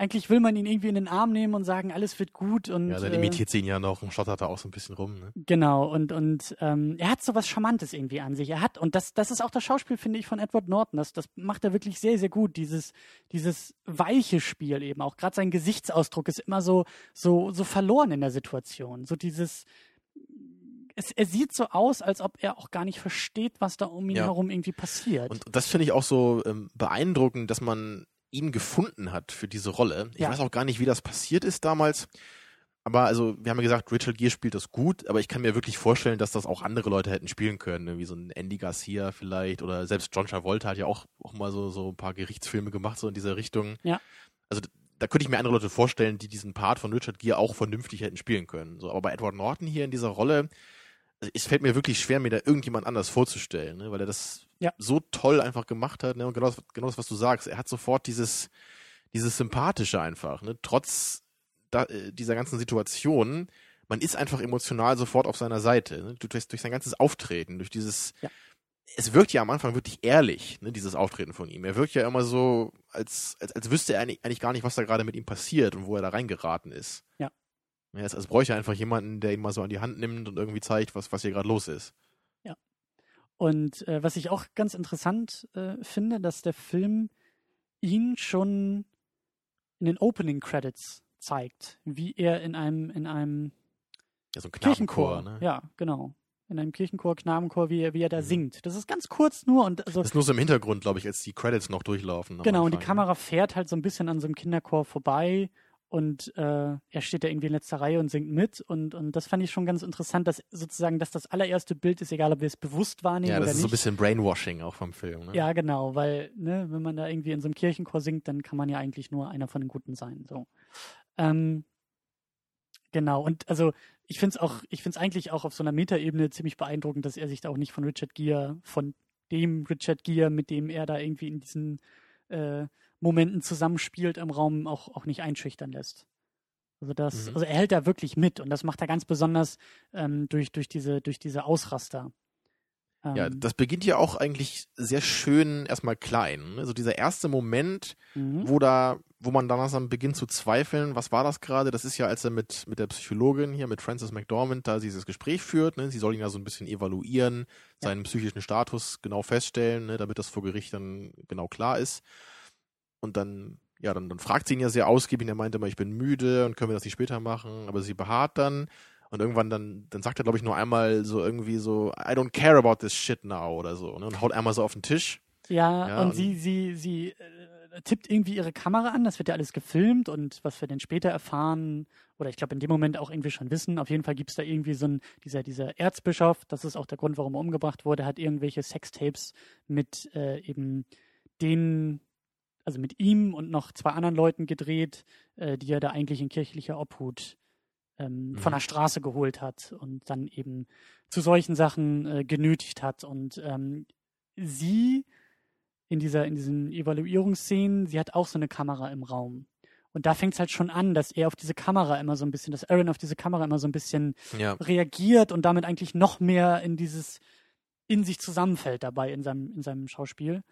eigentlich will man ihn irgendwie in den Arm nehmen und sagen, alles wird gut und Ja, dann äh, imitiert sie ihn ja noch und stottert da auch so ein bisschen rum. Ne? Genau, und, und ähm, er hat so was Charmantes irgendwie an sich. Er hat, und das, das ist auch das Schauspiel, finde ich, von Edward Norton. Das, das macht er wirklich sehr, sehr gut. Dieses, dieses weiche Spiel eben auch. Gerade sein Gesichtsausdruck ist immer so, so, so verloren in der Situation. So dieses, es, er sieht so aus, als ob er auch gar nicht versteht, was da um ihn Ja. herum irgendwie passiert. Und das finde ich auch so ähm, beeindruckend, dass man ihn gefunden hat für diese Rolle. Ich Ja. weiß auch gar nicht, wie das passiert ist damals. Aber also, wir haben ja gesagt, Richard Gere spielt das gut, aber ich kann mir wirklich vorstellen, dass das auch andere Leute hätten spielen können, ne? wie so ein Andy Garcia vielleicht oder selbst John Travolta hat ja auch, auch mal so, so ein paar Gerichtsfilme gemacht, so in dieser Richtung. Ja. Also da könnte ich mir andere Leute vorstellen, die diesen Part von Richard Gere auch vernünftig hätten spielen können. So, aber bei Edward Norton hier in dieser Rolle, es fällt mir wirklich schwer, mir da irgendjemand anders vorzustellen, ne? weil er das Ja. so toll einfach gemacht hat. Ne? Und genau das, genau das, was du sagst. Er hat sofort dieses, dieses Sympathische einfach, ne? trotz da, äh, dieser ganzen Situation. Man ist einfach emotional sofort auf seiner Seite. Ne? Durch, durch sein ganzes Auftreten, durch dieses. Ja. Es wirkt ja am Anfang wirklich ehrlich, ne, dieses Auftreten von ihm. Er wirkt ja immer so, als, als, als wüsste er eigentlich, eigentlich gar nicht, was da gerade mit ihm passiert und wo er da reingeraten ist. Ja. Ja, es, es bräuchte einfach jemanden, der ihn mal so an die Hand nimmt und irgendwie zeigt, was, was hier gerade los ist. Und äh, was ich auch ganz interessant äh, finde, dass der Film ihn schon in den Opening Credits zeigt, wie er in einem in einem Ja, so ein Kirchenchor, ne? ja genau, in einem Kirchenchor, Knabenchor, wie er wie er da Mhm. singt. Das ist ganz kurz nur und also Das ist nur so im Hintergrund, glaube ich, als die Credits noch durchlaufen. genau und die Anfang, ne? Kamera fährt halt so ein bisschen an so einem Kinderchor vorbei und äh, er steht da irgendwie in letzter Reihe und singt mit und und das fand ich schon ganz interessant, dass sozusagen dass das allererste Bild ist, egal ob wir es bewusst wahrnehmen Ja, oder das ist nicht. so ein bisschen Brainwashing auch vom Film. Ne? Ja, genau, weil, ne, wenn man da irgendwie in so einem Kirchenchor singt, dann kann man ja eigentlich nur einer von den Guten sein. So. Ähm, genau, und also ich finde es auch, ich finde es eigentlich auch auf so einer Metaebene ziemlich beeindruckend, dass er sich da auch nicht von Richard Gere, von dem Richard Gere, mit dem er da irgendwie in diesen äh, Momenten zusammenspielt im Raum, auch, auch nicht einschüchtern lässt. Also das, Mhm. also er hält da wirklich mit und das macht er ganz besonders ähm, durch, durch diese, durch diese Ausraster. Ja, Ähm, das beginnt ja auch eigentlich sehr schön erstmal klein. ne? Also dieser erste Moment, mhm. wo da, wo man dann beginnt zu zweifeln, was war das gerade? Das ist ja, als er mit, mit der Psychologin hier, mit Frances McDormand, da dieses Gespräch führt. Ne? Sie soll ihn ja so ein bisschen evaluieren, Ja. seinen psychischen Status genau feststellen, ne? damit das vor Gericht dann genau klar ist. Und dann, ja, dann, dann fragt sie ihn ja sehr ausgiebig. Er meinte immer, ich bin müde und können wir das nicht später machen. Aber sie beharrt dann. Und irgendwann dann, dann sagt er, glaube ich, nur einmal so irgendwie so, I don't care about this shit now oder so. Ne? Und haut einmal so auf den Tisch. Ja, Ja, und, und- sie, sie, sie äh, tippt irgendwie ihre Kamera an, das wird ja alles gefilmt und was wir dann später erfahren, oder ich glaube in dem Moment auch irgendwie schon wissen, auf jeden Fall gibt es da irgendwie so ein, dieser, dieser Erzbischof, das ist auch der Grund, warum er umgebracht wurde, hat irgendwelche Sextapes mit äh, eben den, also mit ihm und noch zwei anderen Leuten gedreht, äh, die er da eigentlich in kirchlicher Obhut ähm, von Mhm. der Straße geholt hat und dann eben zu solchen Sachen äh, genötigt hat. Und ähm, sie in dieser, in diesen Evaluierungsszenen, sie hat auch so eine Kamera im Raum. Und da fängt es halt schon an, dass er auf diese Kamera immer so ein bisschen, dass Aaron auf diese Kamera immer so ein bisschen Ja. reagiert und damit eigentlich noch mehr in dieses, in sich zusammenfällt dabei in seinem, in seinem Schauspiel.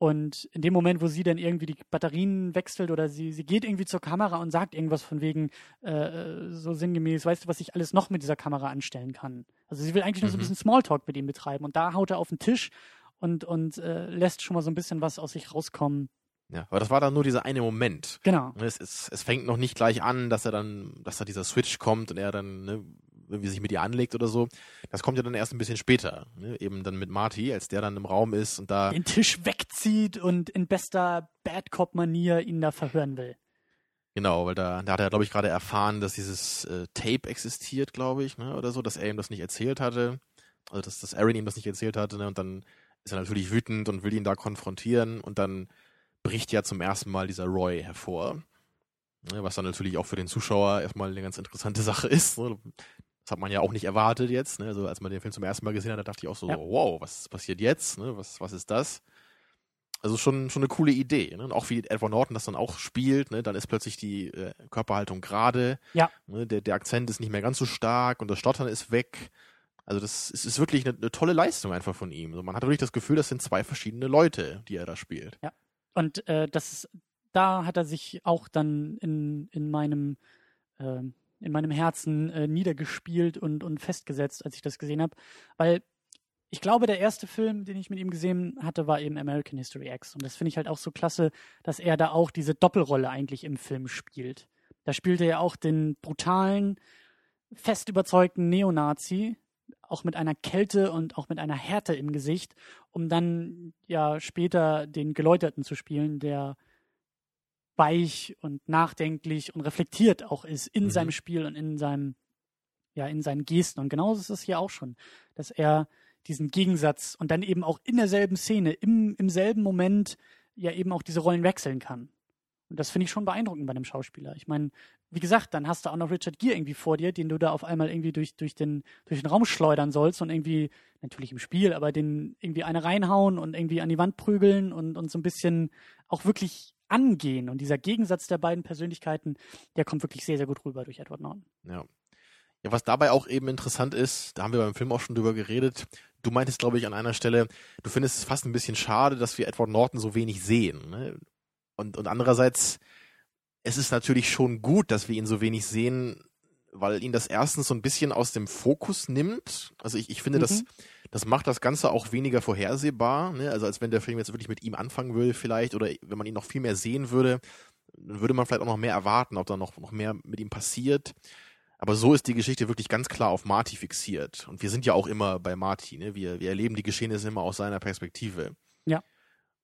Und in dem Moment, wo sie dann irgendwie die Batterien wechselt oder sie, sie geht irgendwie zur Kamera und sagt irgendwas von wegen äh, äh so sinngemäß, weißt du, was ich alles noch mit dieser Kamera anstellen kann. Also sie will eigentlich nur so ein mhm. bisschen Smalltalk mit ihm betreiben und da haut er auf den Tisch und, und äh, lässt schon mal so ein bisschen was aus sich rauskommen. Ja, aber das war dann nur dieser eine Moment. Genau. Es, es, es fängt noch nicht gleich an, dass er dann, dass da dieser Switch kommt und er dann ne, irgendwie sich mit ihr anlegt oder so. Das kommt ja dann erst ein bisschen später. Ne? Eben dann mit Marty, als der dann im Raum ist und da. Den Tisch wegzieht und in bester Bad Cop-Manier ihn da verhören will. Genau, weil da, da hat er, glaube ich, gerade erfahren, dass dieses äh, Tape existiert, glaube ich, ne, oder so, dass er ihm das nicht erzählt hatte. Also, dass, dass Aaron ihm das nicht erzählt hatte, ne, und dann ist er natürlich wütend und will ihn da konfrontieren und dann bricht ja zum ersten Mal dieser Roy hervor. Ne, was dann natürlich auch für den Zuschauer erstmal eine ganz interessante [LAUGHS] Sache ist. Ne? Das hat man ja auch nicht erwartet jetzt. Ne? Also als man den Film zum ersten Mal gesehen hat, da dachte ich auch so, ja. wow, was passiert jetzt? Ne? Was, was ist das? Also schon, schon eine coole Idee. Ne? Und auch wie Edward Norton das dann auch spielt, ne? dann ist plötzlich die äh, Körperhaltung gerade. Ja. Ne? Der, der Akzent ist nicht mehr ganz so stark und das Stottern ist weg. Also das ist, ist wirklich eine, eine, tolle Leistung einfach von ihm. Also man hat wirklich das Gefühl, das sind zwei verschiedene Leute, die er da spielt. Ja. Und äh, das da hat er sich auch dann in, in meinem äh, in meinem Herzen äh, niedergespielt und, und festgesetzt, als ich das gesehen habe. Weil ich glaube, der erste Film, den ich mit ihm gesehen hatte, war eben American History X. Und das finde ich halt auch so klasse, dass er da auch diese Doppelrolle eigentlich im Film spielt. Da spielt er ja auch den brutalen, fest überzeugten Neonazi, auch mit einer Kälte und auch mit einer Härte im Gesicht, um dann ja später den Geläuterten zu spielen, der weich und nachdenklich und reflektiert auch ist in mhm. seinem Spiel und in seinem, ja, in seinen Gesten. Und genauso ist es hier auch schon, dass er diesen Gegensatz und dann eben auch in derselben Szene, im, im selben Moment ja eben auch diese Rollen wechseln kann. Und das finde ich schon beeindruckend bei einem Schauspieler. Ich meine, wie gesagt, dann hast du auch noch Richard Gere irgendwie vor dir, den du da auf einmal irgendwie durch, durch, den, durch den Raum schleudern sollst und irgendwie, natürlich im Spiel, aber den irgendwie eine reinhauen und irgendwie an die Wand prügeln und, und so ein bisschen auch wirklich angehen. Und dieser Gegensatz der beiden Persönlichkeiten, der kommt wirklich sehr, sehr gut rüber durch Edward Norton. Ja. Ja, was dabei auch eben interessant ist, da haben wir beim Film auch schon drüber geredet. Du meintest, glaube ich, an einer Stelle, du findest es fast ein bisschen schade, dass wir Edward Norton so wenig sehen. Ne? Und, und andererseits, es ist natürlich schon gut, dass wir ihn so wenig sehen, weil ihn das erstens so ein bisschen aus dem Fokus nimmt. Also ich, ich finde, mhm. das, das macht das Ganze auch weniger vorhersehbar. Ne? Also als wenn der Film jetzt wirklich mit ihm anfangen würde vielleicht oder wenn man ihn noch viel mehr sehen würde, dann würde man vielleicht auch noch mehr erwarten, ob da noch, noch mehr mit ihm passiert. Aber so ist die Geschichte wirklich ganz klar auf Marty fixiert. Und wir sind ja auch immer bei Marty. Ne? Wir, wir erleben die Geschehnisse immer aus seiner Perspektive. Ja.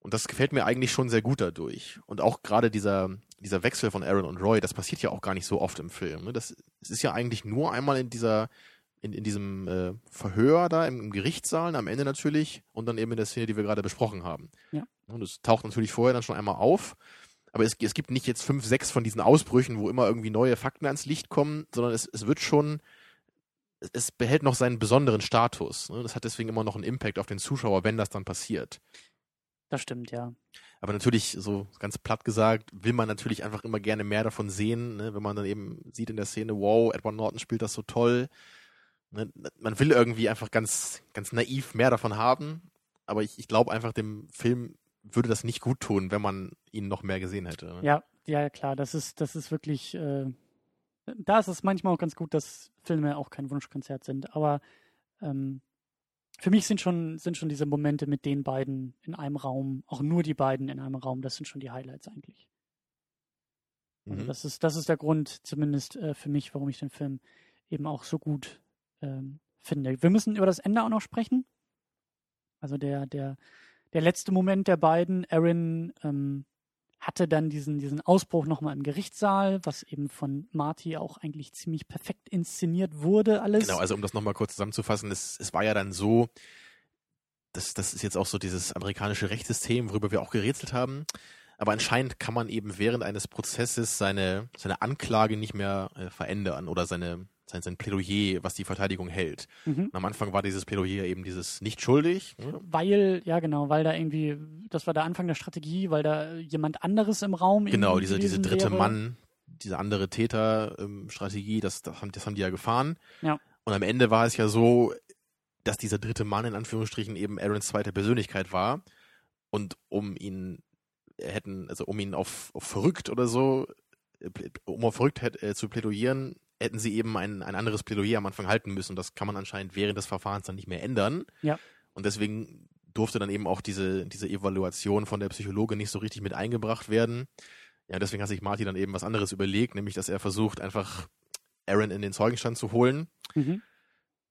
Und das gefällt mir eigentlich schon sehr gut dadurch. Und auch gerade dieser, dieser Wechsel von Aaron und Roy, das passiert ja auch gar nicht so oft im Film. Ne? Das, das ist ja eigentlich nur einmal in dieser, in, in diesem äh, Verhör da im, im Gerichtssaal, am Ende natürlich, und dann eben in der Szene, die wir gerade besprochen haben. Ja. Und das taucht natürlich vorher dann schon einmal auf. Aber es, es gibt nicht jetzt fünf, sechs von diesen Ausbrüchen, wo immer irgendwie neue Fakten ans Licht kommen, sondern es, es wird schon, es behält noch seinen besonderen Status. Ne? Das hat deswegen immer noch einen Impact auf den Zuschauer, wenn das dann passiert. Das stimmt, ja. Aber natürlich, so ganz platt gesagt, will man natürlich einfach immer gerne mehr davon sehen, ne? wenn man dann eben sieht in der Szene, wow, Edward Norton spielt das so toll. Ne? Man will irgendwie einfach ganz, ganz naiv mehr davon haben. Aber ich, ich glaube einfach, dem Film würde das nicht gut tun, wenn man ihn noch mehr gesehen hätte. Ne? Ja, ja, klar, das ist, das ist wirklich, äh, da ist es manchmal auch ganz gut, dass Filme auch kein Wunschkonzert sind. Aber ähm, für mich sind schon, sind schon diese Momente mit den beiden in einem Raum, auch nur die beiden in einem Raum, das sind schon die Highlights eigentlich. Also mhm. das ist, das ist der Grund, zumindest äh, für mich, warum ich den Film eben auch so gut ähm, finde. Wir müssen über das Ende auch noch sprechen. Also der, der, der letzte Moment der beiden, Aaron ähm, hatte dann diesen, diesen Ausbruch nochmal im Gerichtssaal, was eben von Marty auch eigentlich ziemlich perfekt inszeniert wurde, alles. Genau, also um das nochmal kurz zusammenzufassen, es, es war ja dann so, das, das ist jetzt auch so dieses amerikanische Rechtssystem, worüber wir auch gerätselt haben. Aber anscheinend kann man eben während eines Prozesses seine, seine Anklage nicht mehr äh, verändern oder seine, sein, sein Plädoyer, was die Verteidigung hält. Mhm. am Anfang war dieses Plädoyer eben dieses nicht schuldig. Ne? Weil, ja genau, weil da irgendwie, das war der Anfang der Strategie, weil da jemand anderes im Raum Genau, diese, diese dritte wäre. Mann, diese andere Täter-Strategie, das, das, haben, das haben die ja gefahren. Ja. Und am Ende war es ja so, dass dieser dritte Mann in Anführungsstrichen eben Aarons zweite Persönlichkeit war. Und um ihn hätten, also um ihn auf, auf verrückt oder so, äh, um auf verrückt äh, zu plädoyieren, hätten sie eben ein, ein anderes Plädoyer am Anfang halten müssen. Das kann man anscheinend während des Verfahrens dann nicht mehr ändern. Ja. Und deswegen durfte dann eben auch diese, diese Evaluation von der Psychologe nicht so richtig mit eingebracht werden. Ja, deswegen hat sich Marty dann eben was anderes überlegt, nämlich dass er versucht, einfach Aaron in den Zeugenstand zu holen. Mhm.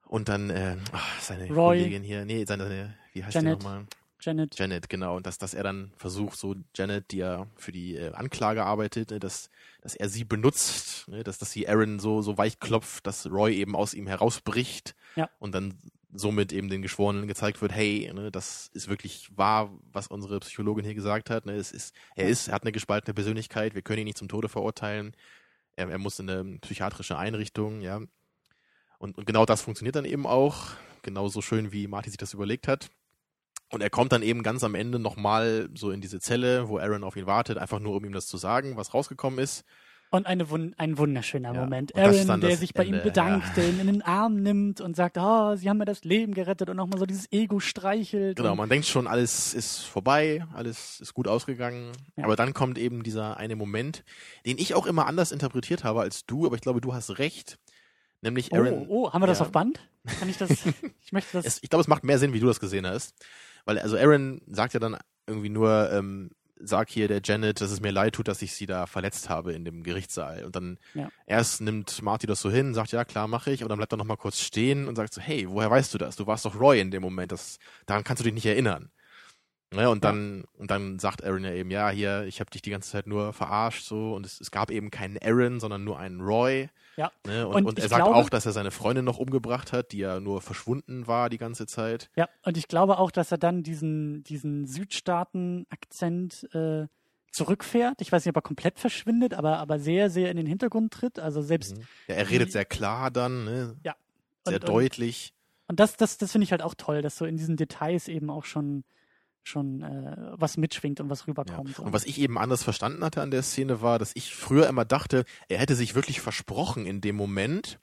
Und dann äh, ach, seine Roy. Kollegin hier, nee, seine, wie heißt Janet. die nochmal? Janet. Janet, genau. Und dass, dass er dann versucht, so Janet, die ja für die äh, Anklage arbeitet, ne, dass, dass er sie benutzt, ne, dass, dass sie Aaron so, so weich klopft, dass Roy eben aus ihm herausbricht Ja. und dann somit eben den Geschworenen gezeigt wird, hey, ne, das ist wirklich wahr, was unsere Psychologin hier gesagt hat. Ne, es ist, er ist, er hat eine gespaltene Persönlichkeit, wir können ihn nicht zum Tode verurteilen. Er, er muss in eine psychiatrische Einrichtung, ja. Und, und genau das funktioniert dann eben auch, genauso schön, wie Marty sich das überlegt hat. Und er kommt dann eben ganz am Ende nochmal so in diese Zelle, wo Aaron auf ihn wartet, einfach nur um ihm das zu sagen, was rausgekommen ist. Und eine Wun ein wunderschöner Ja, Moment. Aaron, der sich bei Ende, ihm bedankt, der ihn in den [LAUGHS] Arm nimmt und sagt, oh, sie haben mir das Leben gerettet und nochmal so dieses Ego streichelt. Genau, man denkt schon, alles ist vorbei, alles ist gut ausgegangen. Ja. Aber dann kommt eben dieser eine Moment, den ich auch immer anders interpretiert habe als du, aber ich glaube, du hast recht. Nämlich Aaron. oh, oh, haben wir das ja. auf Band? Kann ich das? [LAUGHS] ich möchte das. Es, ich glaube, es macht mehr Sinn, wie du das gesehen hast. Weil, also Aaron sagt ja dann irgendwie nur, ähm, sag hier der Janet, dass es mir leid tut, dass ich sie da verletzt habe in dem Gerichtssaal. Und dann Ja. erst nimmt Marty das so hin, sagt, ja klar, mache ich. Und dann bleibt er nochmal kurz stehen und sagt so, hey, woher weißt du das? Du warst doch Roy in dem Moment. Das, daran kannst du dich nicht erinnern. Ne, und Ja. dann und dann sagt Aaron ja eben, ja, hier, ich habe dich die ganze Zeit nur verarscht so und es, es gab eben keinen Aaron, sondern nur einen Roy. Ja. Ne, und, Und und, er sagt glaube- auch, dass er seine Freundin noch umgebracht hat, die ja nur verschwunden war die ganze Zeit. Ja, und ich glaube auch, dass er dann diesen, diesen Südstaaten-Akzent äh, zurückfährt. Ich weiß nicht, ob er komplett verschwindet, aber, aber sehr, sehr in den Hintergrund tritt. Also selbst. Ja, er redet Die- sehr klar dann, ne? Ja. sehr und- deutlich. Und das, das, das finde ich halt auch toll, dass so in diesen Details eben auch schon, schon äh, was mitschwingt und was Ja. rüberkommt. Und was ich eben anders verstanden hatte an der Szene war, dass ich früher immer dachte, er hätte sich wirklich versprochen in dem Moment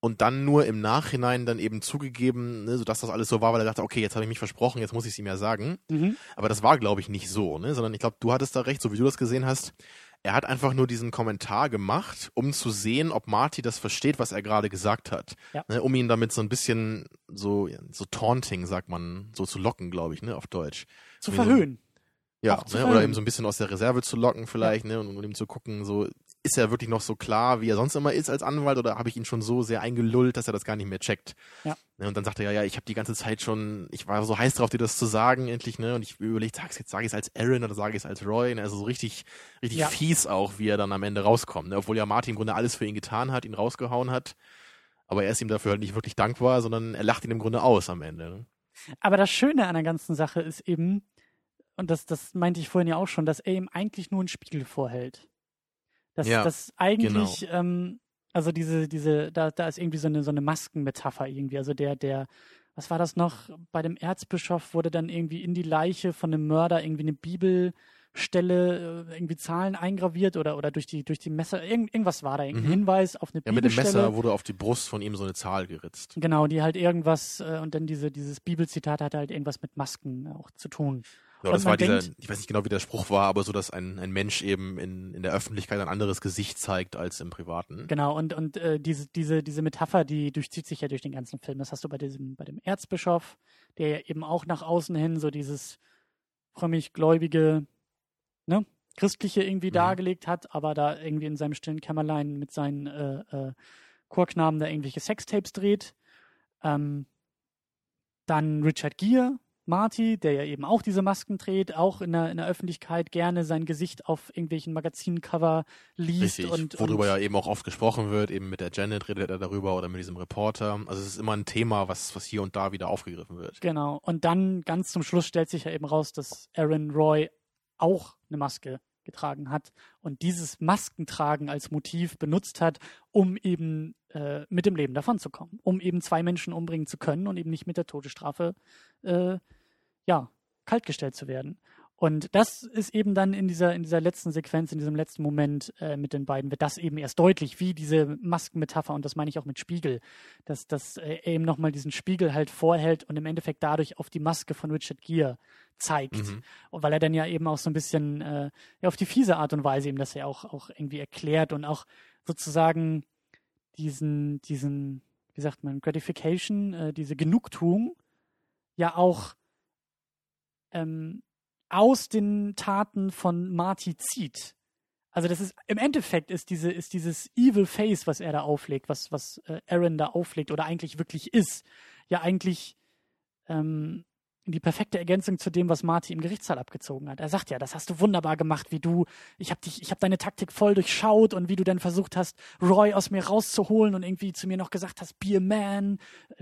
und dann nur im Nachhinein dann eben zugegeben, ne, sodass das alles so war, weil er dachte, okay, jetzt habe ich mich versprochen, jetzt muss ich es ihm ja sagen. mhm. Aber das war, glaube ich, nicht so, ne? sondern ich glaube, du hattest da recht, so wie du das gesehen hast. Er hat einfach nur diesen Kommentar gemacht, um zu sehen, ob Marty das versteht, was er gerade gesagt hat. Ja. Ne, um ihn damit so ein bisschen so, ja, so taunting, sagt man, so zu locken, glaube ich, ne, auf Deutsch. Zu so- verhöhnen. Ja, Auch zu ne, oder verhöhnen. eben so ein bisschen aus der Reserve zu locken vielleicht, ne, und, und ihm zu gucken, so, ist er wirklich noch so klar, wie er sonst immer ist als Anwalt, oder habe ich ihn schon so sehr eingelullt, dass er das gar nicht mehr checkt? Ja. Ne, und dann sagt er, ja, ja, ich habe die ganze Zeit schon, ich war so heiß drauf, dir das zu sagen, endlich, ne, und ich überlegt, sag's jetzt, sage ich es als Aaron oder sage ich es als Roy, ne, also so richtig, richtig Ja. fies auch, wie er dann am Ende rauskommt, ne, obwohl ja Martin im Grunde alles für ihn getan hat, ihn rausgehauen hat, aber er ist ihm dafür halt nicht wirklich dankbar, sondern er lacht ihn im Grunde aus am Ende, ne? Aber das Schöne an der ganzen Sache ist eben, und das, das meinte ich vorhin ja auch schon, dass er ihm eigentlich nur einen Spiegel vorhält. Dass, Ja, dass eigentlich, ähm, also diese, diese, da, da ist irgendwie so eine, so eine Maskenmetapher irgendwie. Also der, der, was war das noch? Bei dem Erzbischof wurde dann irgendwie in die Leiche von einem Mörder irgendwie eine Bibelstelle, äh, irgendwie Zahlen eingraviert oder, oder durch die, durch die Messer, irgend, irgendwas war da, irgendein Mhm. Hinweis auf eine Ja, mit dem Bibelstelle. Messer wurde auf die Brust von ihm so eine Zahl geritzt. Genau, die halt irgendwas, äh, und dann diese, dieses Bibelzitat hatte halt irgendwas mit Masken auch zu tun. Und das war dieser, denkt- ich weiß nicht genau, wie der Spruch war, aber so, dass ein, ein Mensch eben in, in der Öffentlichkeit ein anderes Gesicht zeigt als im Privaten. Genau, und, und äh, diese, diese, diese Metapher, die durchzieht sich ja durch den ganzen Film. Das hast du bei diesem, bei dem Erzbischof, der ja eben auch nach außen hin so dieses frömmig-gläubige, ne, christliche irgendwie Mhm. dargelegt hat, aber da irgendwie in seinem stillen Kämmerlein mit seinen äh, äh, Chorknaben da irgendwelche Sextapes dreht. Ähm, dann Richard Gere, Marty, der ja eben auch diese Masken dreht, auch in der, in der Öffentlichkeit gerne sein Gesicht auf irgendwelchen Magazincover liest Richtig, und, worüber und ja eben auch oft gesprochen wird, eben mit der Janet redet er darüber oder mit diesem Reporter. Also es ist immer ein Thema, was, was hier und da wieder aufgegriffen wird. Genau. Und dann ganz zum Schluss stellt sich ja eben raus, dass Aaron Roy auch eine Maske getragen hat und dieses Maskentragen als Motiv benutzt hat, um eben äh, mit dem Leben davonzukommen, um eben zwei Menschen umbringen zu können und eben nicht mit der Todesstrafe äh, ja kaltgestellt zu werden. Und das ist eben dann in dieser, in dieser letzten Sequenz, in diesem letzten Moment äh, mit den beiden, wird das eben erst deutlich, wie diese Maskenmetapher, und das meine ich auch mit Spiegel, dass, dass äh, er eben nochmal diesen Spiegel halt vorhält und im Endeffekt dadurch auf die Maske von Richard Gere zeigt. Mhm. Und weil er dann ja eben auch so ein bisschen äh, ja, auf die fiese Art und Weise eben das ja auch, auch irgendwie erklärt und auch sozusagen diesen, diesen, wie sagt man, Gratification, äh, diese Genugtuung ja auch ähm, aus den Taten von Marty zieht. Also das ist im Endeffekt ist diese ist dieses Evil Face, was er da auflegt, was was äh, Aaron da auflegt oder eigentlich wirklich ist, ja eigentlich ähm, die perfekte Ergänzung zu dem, was Marty im Gerichtssaal abgezogen hat. Er sagt ja, das hast du wunderbar gemacht, wie du, ich habe dich, ich habe deine Taktik voll durchschaut und wie du dann versucht hast, Roy aus mir rauszuholen und irgendwie zu mir noch gesagt hast, be a man,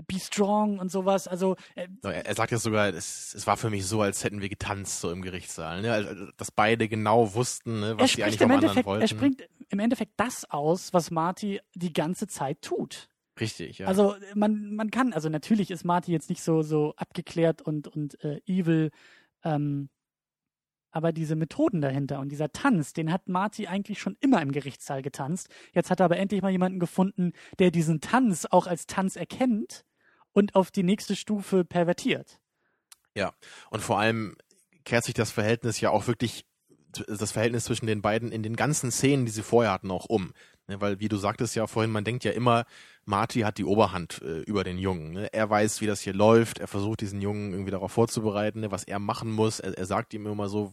be strong und sowas. Also äh, er, er sagt ja sogar, es, es war für mich so, als hätten wir getanzt so im Gerichtssaal, ne? Also, dass beide genau wussten, ne, was die eigentlich vom anderen wollten. Er springt im Endeffekt das aus, was Marty die ganze Zeit tut. Richtig, ja. Also man, man kann, also natürlich ist Marty jetzt nicht so, so abgeklärt und, und äh, evil, ähm, aber diese Methoden dahinter und dieser Tanz, den hat Marty eigentlich schon immer im Gerichtssaal getanzt. Jetzt hat er aber endlich mal jemanden gefunden, der diesen Tanz auch als Tanz erkennt und auf die nächste Stufe pervertiert. Ja, und vor allem kehrt sich das Verhältnis ja auch wirklich, das Verhältnis zwischen den beiden in den ganzen Szenen, die sie vorher hatten, auch um. Ne, weil, wie du sagtest ja vorhin, man denkt ja immer, Marty hat die Oberhand äh, über den Jungen. Ne? Er weiß, wie das hier läuft. Er versucht diesen Jungen irgendwie darauf vorzubereiten, ne? was er machen muss. Er, er, sagt ihm immer so,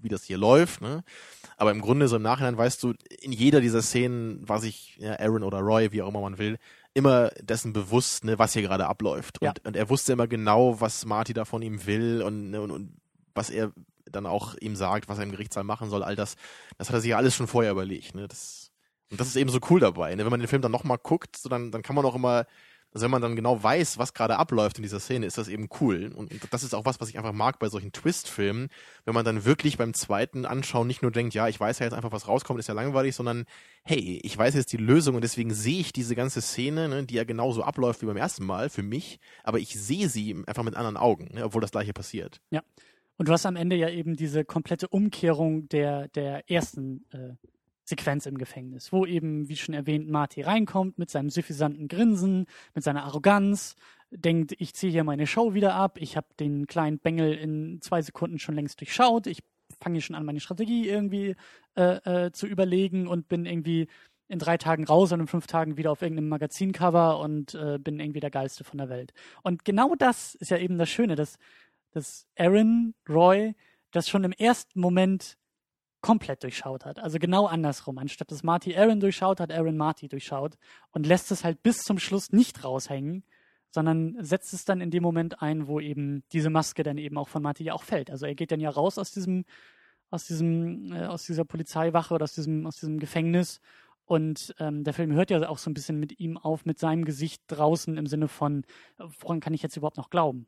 wie das hier läuft. Ne? Aber im Grunde, so im Nachhinein weißt du, in jeder dieser Szenen war sich ja, Aaron oder Roy, wie auch immer man will, immer dessen bewusst, ne, was hier gerade abläuft. Ja. Und, und, er wusste immer genau, was Marty da von ihm will und, ne, und, und was er dann auch ihm sagt, was er im Gerichtssaal machen soll. All das, das hat er sich ja alles schon vorher überlegt. Ne? Das und das ist eben so cool dabei. Ne? Wenn man den Film dann nochmal guckt, so dann, dann kann man auch immer, also wenn man dann genau weiß, was gerade abläuft in dieser Szene, ist das eben cool. Und, und das ist auch was, was ich einfach mag bei solchen Twist-Filmen, wenn man dann wirklich beim zweiten Anschauen nicht nur denkt, ja, ich weiß ja jetzt einfach, was rauskommt, ist ja langweilig, sondern hey, ich weiß jetzt die Lösung und deswegen sehe ich diese ganze Szene, ne, die ja genauso abläuft wie beim ersten Mal für mich, aber ich sehe sie einfach mit anderen Augen, ne, obwohl das gleiche passiert. Ja. Und du hast am Ende ja eben diese komplette Umkehrung der, der ersten äh, Sequenz im Gefängnis, wo eben, wie schon erwähnt, Marty reinkommt mit seinem suffisanten Grinsen, mit seiner Arroganz, denkt, ich ziehe hier meine Show wieder ab, ich habe den kleinen Bengel in zwei Sekunden schon längst durchschaut, ich fange schon an, meine Strategie irgendwie äh, äh, zu überlegen und bin irgendwie in drei Tagen raus und in fünf Tagen wieder auf irgendeinem Magazincover und äh, bin irgendwie der Geilste von der Welt. Und genau das ist ja eben das Schöne, dass, dass Aaron Roy das schon im ersten Moment komplett durchschaut hat. Also genau andersrum. Anstatt dass Marty Aaron durchschaut, hat Aaron Marty durchschaut und lässt es halt bis zum Schluss nicht raushängen, sondern setzt es dann in dem Moment ein, wo eben diese Maske dann eben auch von Marty ja auch fällt. Also er geht dann ja raus aus diesem, aus diesem, äh, aus dieser Polizeiwache oder aus diesem, aus diesem Gefängnis und ähm, der Film hört ja auch so ein bisschen mit ihm auf, mit seinem Gesicht draußen im Sinne von, woran kann ich jetzt überhaupt noch glauben?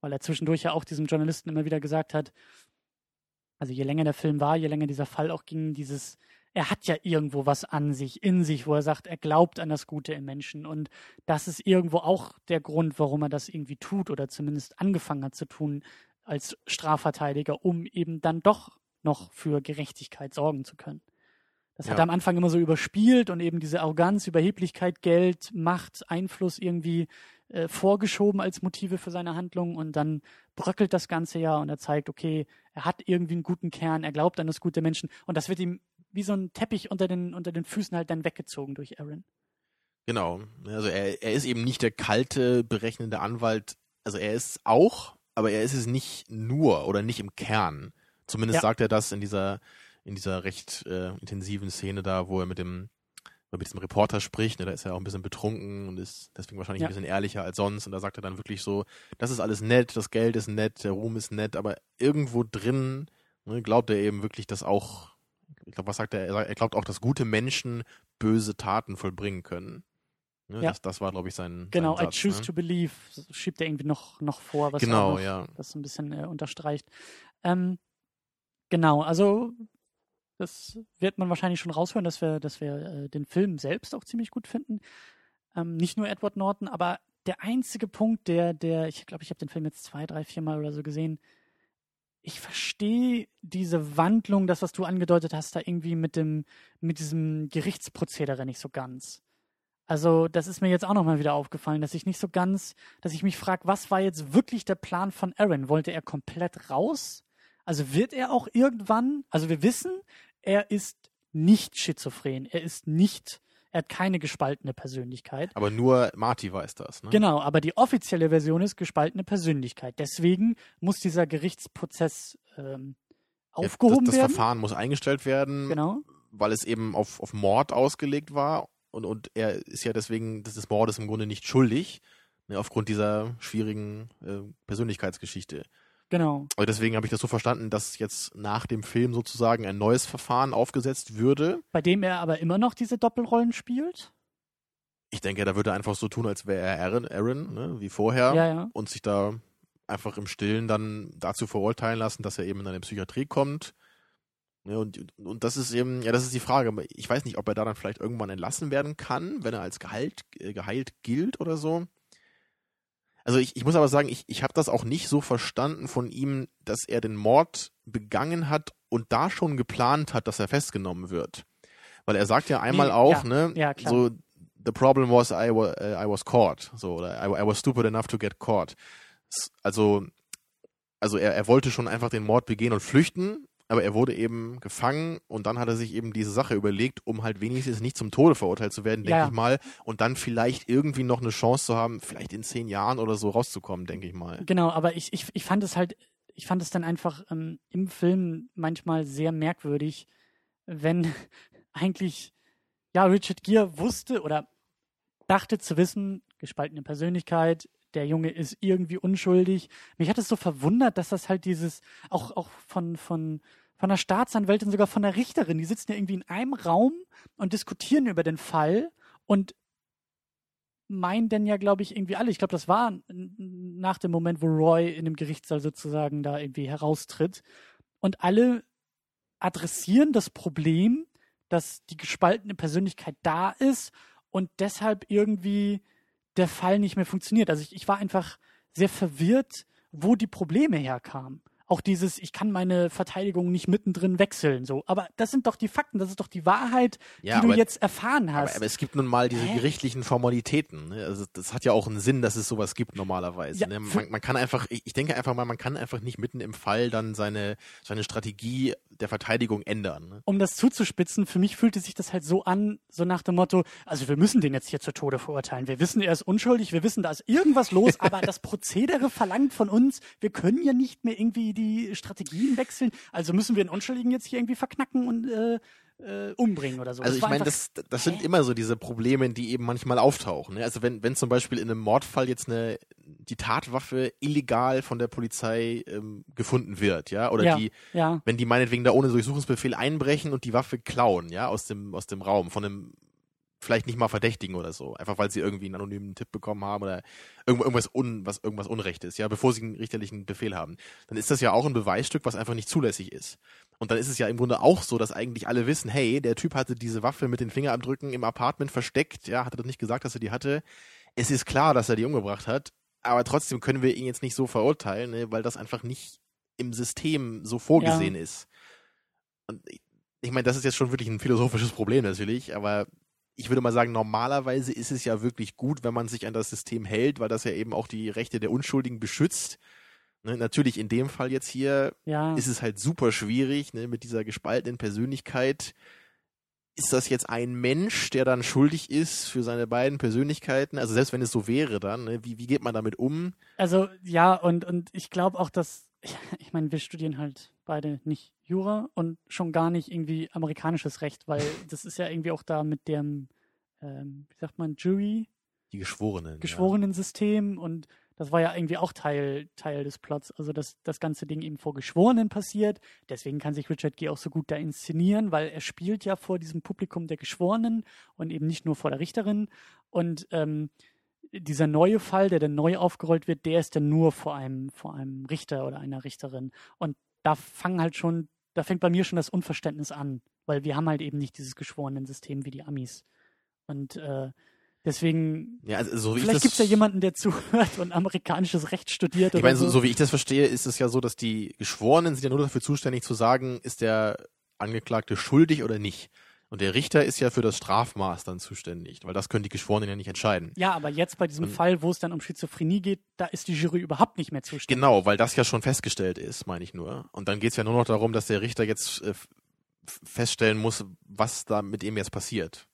Weil er zwischendurch ja auch diesem Journalisten immer wieder gesagt hat, also je länger der Film war, je länger dieser Fall auch ging, dieses, er hat ja irgendwo was an sich, in sich, wo er sagt, er glaubt an das Gute im Menschen. Und das ist irgendwo auch der Grund, warum er das irgendwie tut oder zumindest angefangen hat zu tun als Strafverteidiger, um eben dann doch noch für Gerechtigkeit sorgen zu können. Das ja. hat er am Anfang immer so überspielt und eben diese Arroganz, Überheblichkeit, Geld, Macht, Einfluss irgendwie äh, vorgeschoben als Motive für seine Handlung und dann bröckelt das Ganze ja und er zeigt, okay, er hat irgendwie einen guten Kern, er glaubt an das gute Menschen und das wird ihm wie so ein Teppich unter den, unter den Füßen halt dann weggezogen durch Aaron. Genau. Also er, er ist eben nicht der kalte, berechnende Anwalt. Also er ist auch, aber er ist es nicht nur oder nicht im Kern. Zumindest ja. sagt er das in dieser, in dieser recht äh, intensiven Szene da, wo er mit dem mit diesem Reporter spricht, ne, da ist er auch ein bisschen betrunken und ist deswegen wahrscheinlich ja. ein bisschen ehrlicher als sonst. Und da sagt er dann wirklich so, das ist alles nett, das Geld ist nett, der Ruhm ist nett, aber irgendwo drin ne, glaubt er eben wirklich, dass auch, ich glaube, was sagt er? Er glaubt auch, dass gute Menschen böse Taten vollbringen können. Ne, ja. das, das war, glaube ich, sein. Genau, sein Satz, I choose ne? to believe, schiebt er irgendwie noch, noch vor, was genau, noch, ja. das ein bisschen äh, unterstreicht. Ähm, genau, also das wird man wahrscheinlich schon raushören, dass wir, dass wir äh, den Film selbst auch ziemlich gut finden. Ähm, nicht nur Edward Norton, aber der einzige Punkt, der, der, ich glaube, ich habe den Film jetzt zwei, drei, vier Mal oder so gesehen, ich verstehe diese Wandlung, das, was du angedeutet hast, da irgendwie mit dem, mit diesem Gerichtsprozedere nicht so ganz. Also, das ist mir jetzt auch nochmal wieder aufgefallen, dass ich nicht so ganz, dass ich mich frage, was war jetzt wirklich der Plan von Aaron? Wollte er komplett raus? Also wird er auch irgendwann, also wir wissen, er ist nicht schizophren, er ist nicht er hat keine gespaltene Persönlichkeit. Aber nur Marty weiß das, ne? Genau, aber die offizielle Version ist gespaltene Persönlichkeit. Deswegen muss dieser Gerichtsprozess ähm, aufgehoben ja, das, das werden. Das Verfahren muss eingestellt werden, genau. weil es eben auf, auf Mord ausgelegt war. Und, und er ist ja deswegen des Mordes im Grunde nicht schuldig, ne, aufgrund dieser schwierigen äh, Persönlichkeitsgeschichte. Genau. Also deswegen habe ich das so verstanden, dass jetzt nach dem Film sozusagen ein neues Verfahren aufgesetzt würde. Bei dem er aber immer noch diese Doppelrollen spielt? Ich denke, da würde er einfach so tun, als wäre er Aaron, Aaron ne, wie vorher. Ja, ja. Und sich da einfach im Stillen dann dazu verurteilen lassen, dass er eben in eine Psychiatrie kommt. Ja, und, und das ist eben, ja, das ist die Frage. Ich weiß nicht, ob er da dann vielleicht irgendwann entlassen werden kann, wenn er als geheilt, äh, geheilt gilt oder so. Also ich, ich muss aber sagen, ich, ich habe das auch nicht so verstanden von ihm, dass er den Mord begangen hat und da schon geplant hat, dass er festgenommen wird. Weil er sagt ja einmal Nee, auch, ja, ne, ja, so the problem was I, wa, uh, I was caught, so oder I, I was stupid enough to get caught. Also also er, er wollte schon einfach den Mord begehen und flüchten, aber er wurde eben gefangen und dann hat er sich eben diese Sache überlegt, um halt wenigstens nicht zum Tode verurteilt zu werden, denke Ja, ich mal, und dann vielleicht irgendwie noch eine Chance zu haben, vielleicht in zehn Jahren oder so rauszukommen, denke ich mal. Genau, aber ich, ich, ich fand es halt, ich fand es dann einfach ähm, im Film manchmal sehr merkwürdig, wenn [LAUGHS] eigentlich, ja, Richard Gere wusste oder dachte zu wissen, gespaltene Persönlichkeit, der Junge ist irgendwie unschuldig. Mich hat es so verwundert, dass das halt dieses, auch, auch von, von, von der Staatsanwältin, sogar von der Richterin, die sitzen ja irgendwie in einem Raum und diskutieren über den Fall und meinen denn ja, glaube ich, irgendwie alle. Ich glaube, das war nach dem Moment, wo Roy in dem Gerichtssaal sozusagen da irgendwie heraustritt. Und alle adressieren das Problem, dass die gespaltene Persönlichkeit da ist und deshalb irgendwie der Fall nicht mehr funktioniert. Also ich, ich war einfach sehr verwirrt, wo die Probleme herkamen. Auch dieses, ich kann meine Verteidigung nicht mittendrin wechseln, so. Aber das sind doch die Fakten, das ist doch die Wahrheit, Ja, die du aber- jetzt erfahren Aber, hast. aber es gibt nun mal diese Hä? gerichtlichen Formalitäten. Ne? Also das hat ja auch einen Sinn, dass es sowas gibt normalerweise. Ja, ne? man, man kann einfach, ich, ich denke einfach mal, man kann einfach nicht mitten im Fall dann seine, seine Strategie der Verteidigung ändern. Ne? um das zuzuspitzen, für mich fühlte sich das halt so an, so nach dem Motto, also wir müssen den jetzt hier zu Tode verurteilen. Wir wissen, er ist unschuldig, wir wissen, da ist irgendwas los, [LAUGHS] aber das Prozedere verlangt von uns, wir können ja nicht mehr irgendwie die Strategien wechseln, also müssen wir den Unschuldigen jetzt hier irgendwie verknacken und äh, äh, umbringen oder so. Also Das ich meine, das, das sind immer so diese Probleme, die eben manchmal auftauchen. Ne? Also wenn, wenn zum Beispiel in einem Mordfall jetzt eine die Tatwaffe illegal von der Polizei ähm, gefunden wird, ja, oder ja, die, ja, wenn die meinetwegen da ohne Durchsuchungsbefehl einbrechen und die Waffe klauen, ja, aus dem, aus dem Raum, von einem vielleicht nicht mal Verdächtigen oder so, einfach weil sie irgendwie einen anonymen Tipp bekommen haben oder irgend- irgendwas un, was irgendwas Unrecht ist, ja, bevor sie einen richterlichen Befehl haben, dann ist das ja auch ein Beweisstück, was einfach nicht zulässig ist. Und dann ist es ja im Grunde auch so, dass eigentlich alle wissen, hey, der Typ hatte diese Waffe mit den Fingerabdrücken im Apartment versteckt, ja, hat er das nicht gesagt, dass er die hatte. Es ist klar, dass er die umgebracht hat, aber trotzdem können wir ihn jetzt nicht so verurteilen, ne, weil das einfach nicht im System so vorgesehen ist. Und ich meine, das ist jetzt schon wirklich ein philosophisches Problem natürlich, aber ich würde mal sagen, normalerweise ist es ja wirklich gut, wenn man sich an das System hält, weil das ja eben auch die Rechte der Unschuldigen beschützt. Ne, natürlich in dem Fall jetzt hier ja. ist es halt super schwierig, ne, mit dieser gespaltenen Persönlichkeit. Ist das jetzt ein Mensch, der dann schuldig ist für seine beiden Persönlichkeiten? Also selbst wenn es so wäre dann, ne, wie, wie geht man damit um? Also ja, und, und ich glaube auch, dass, [LAUGHS] ich meine, wir studieren halt beide nicht Jura und schon gar nicht irgendwie amerikanisches Recht, weil [LAUGHS] das ist ja irgendwie auch da mit dem, ähm, wie sagt man, Jury, Die Geschworenen. Geschworenensystem und das war ja irgendwie auch Teil, Teil des Plots, also dass das ganze Ding eben vor Geschworenen passiert. Deswegen kann sich Richard Gere auch so gut da inszenieren, weil er spielt ja vor diesem Publikum der Geschworenen und eben nicht nur vor der Richterin. Und ähm, dieser neue Fall, der dann neu aufgerollt wird, der ist dann nur vor einem, vor einem Richter oder einer Richterin. Und da fangen halt schon, da fängt bei mir schon das Unverständnis an, weil wir haben halt eben nicht dieses Geschworenensystem wie die Amis. Und äh, Deswegen, Ja, also so vielleicht gibt es ja jemanden, der [LAUGHS] zuhört und amerikanisches Recht studiert Ich meine, so. so wie ich das verstehe, ist es ja so, dass die Geschworenen sind ja nur dafür zuständig zu sagen, ist der Angeklagte schuldig oder nicht. Und der Richter ist ja für das Strafmaß dann zuständig, weil das können die Geschworenen ja nicht entscheiden. Ja, aber jetzt bei diesem Und- Fall, wo es dann um Schizophrenie geht, da ist die Jury überhaupt nicht mehr zuständig. Genau, weil das ja schon festgestellt ist, meine ich nur. Und dann geht es ja nur noch darum, dass der Richter jetzt äh, feststellen muss, was da mit ihm jetzt passiert.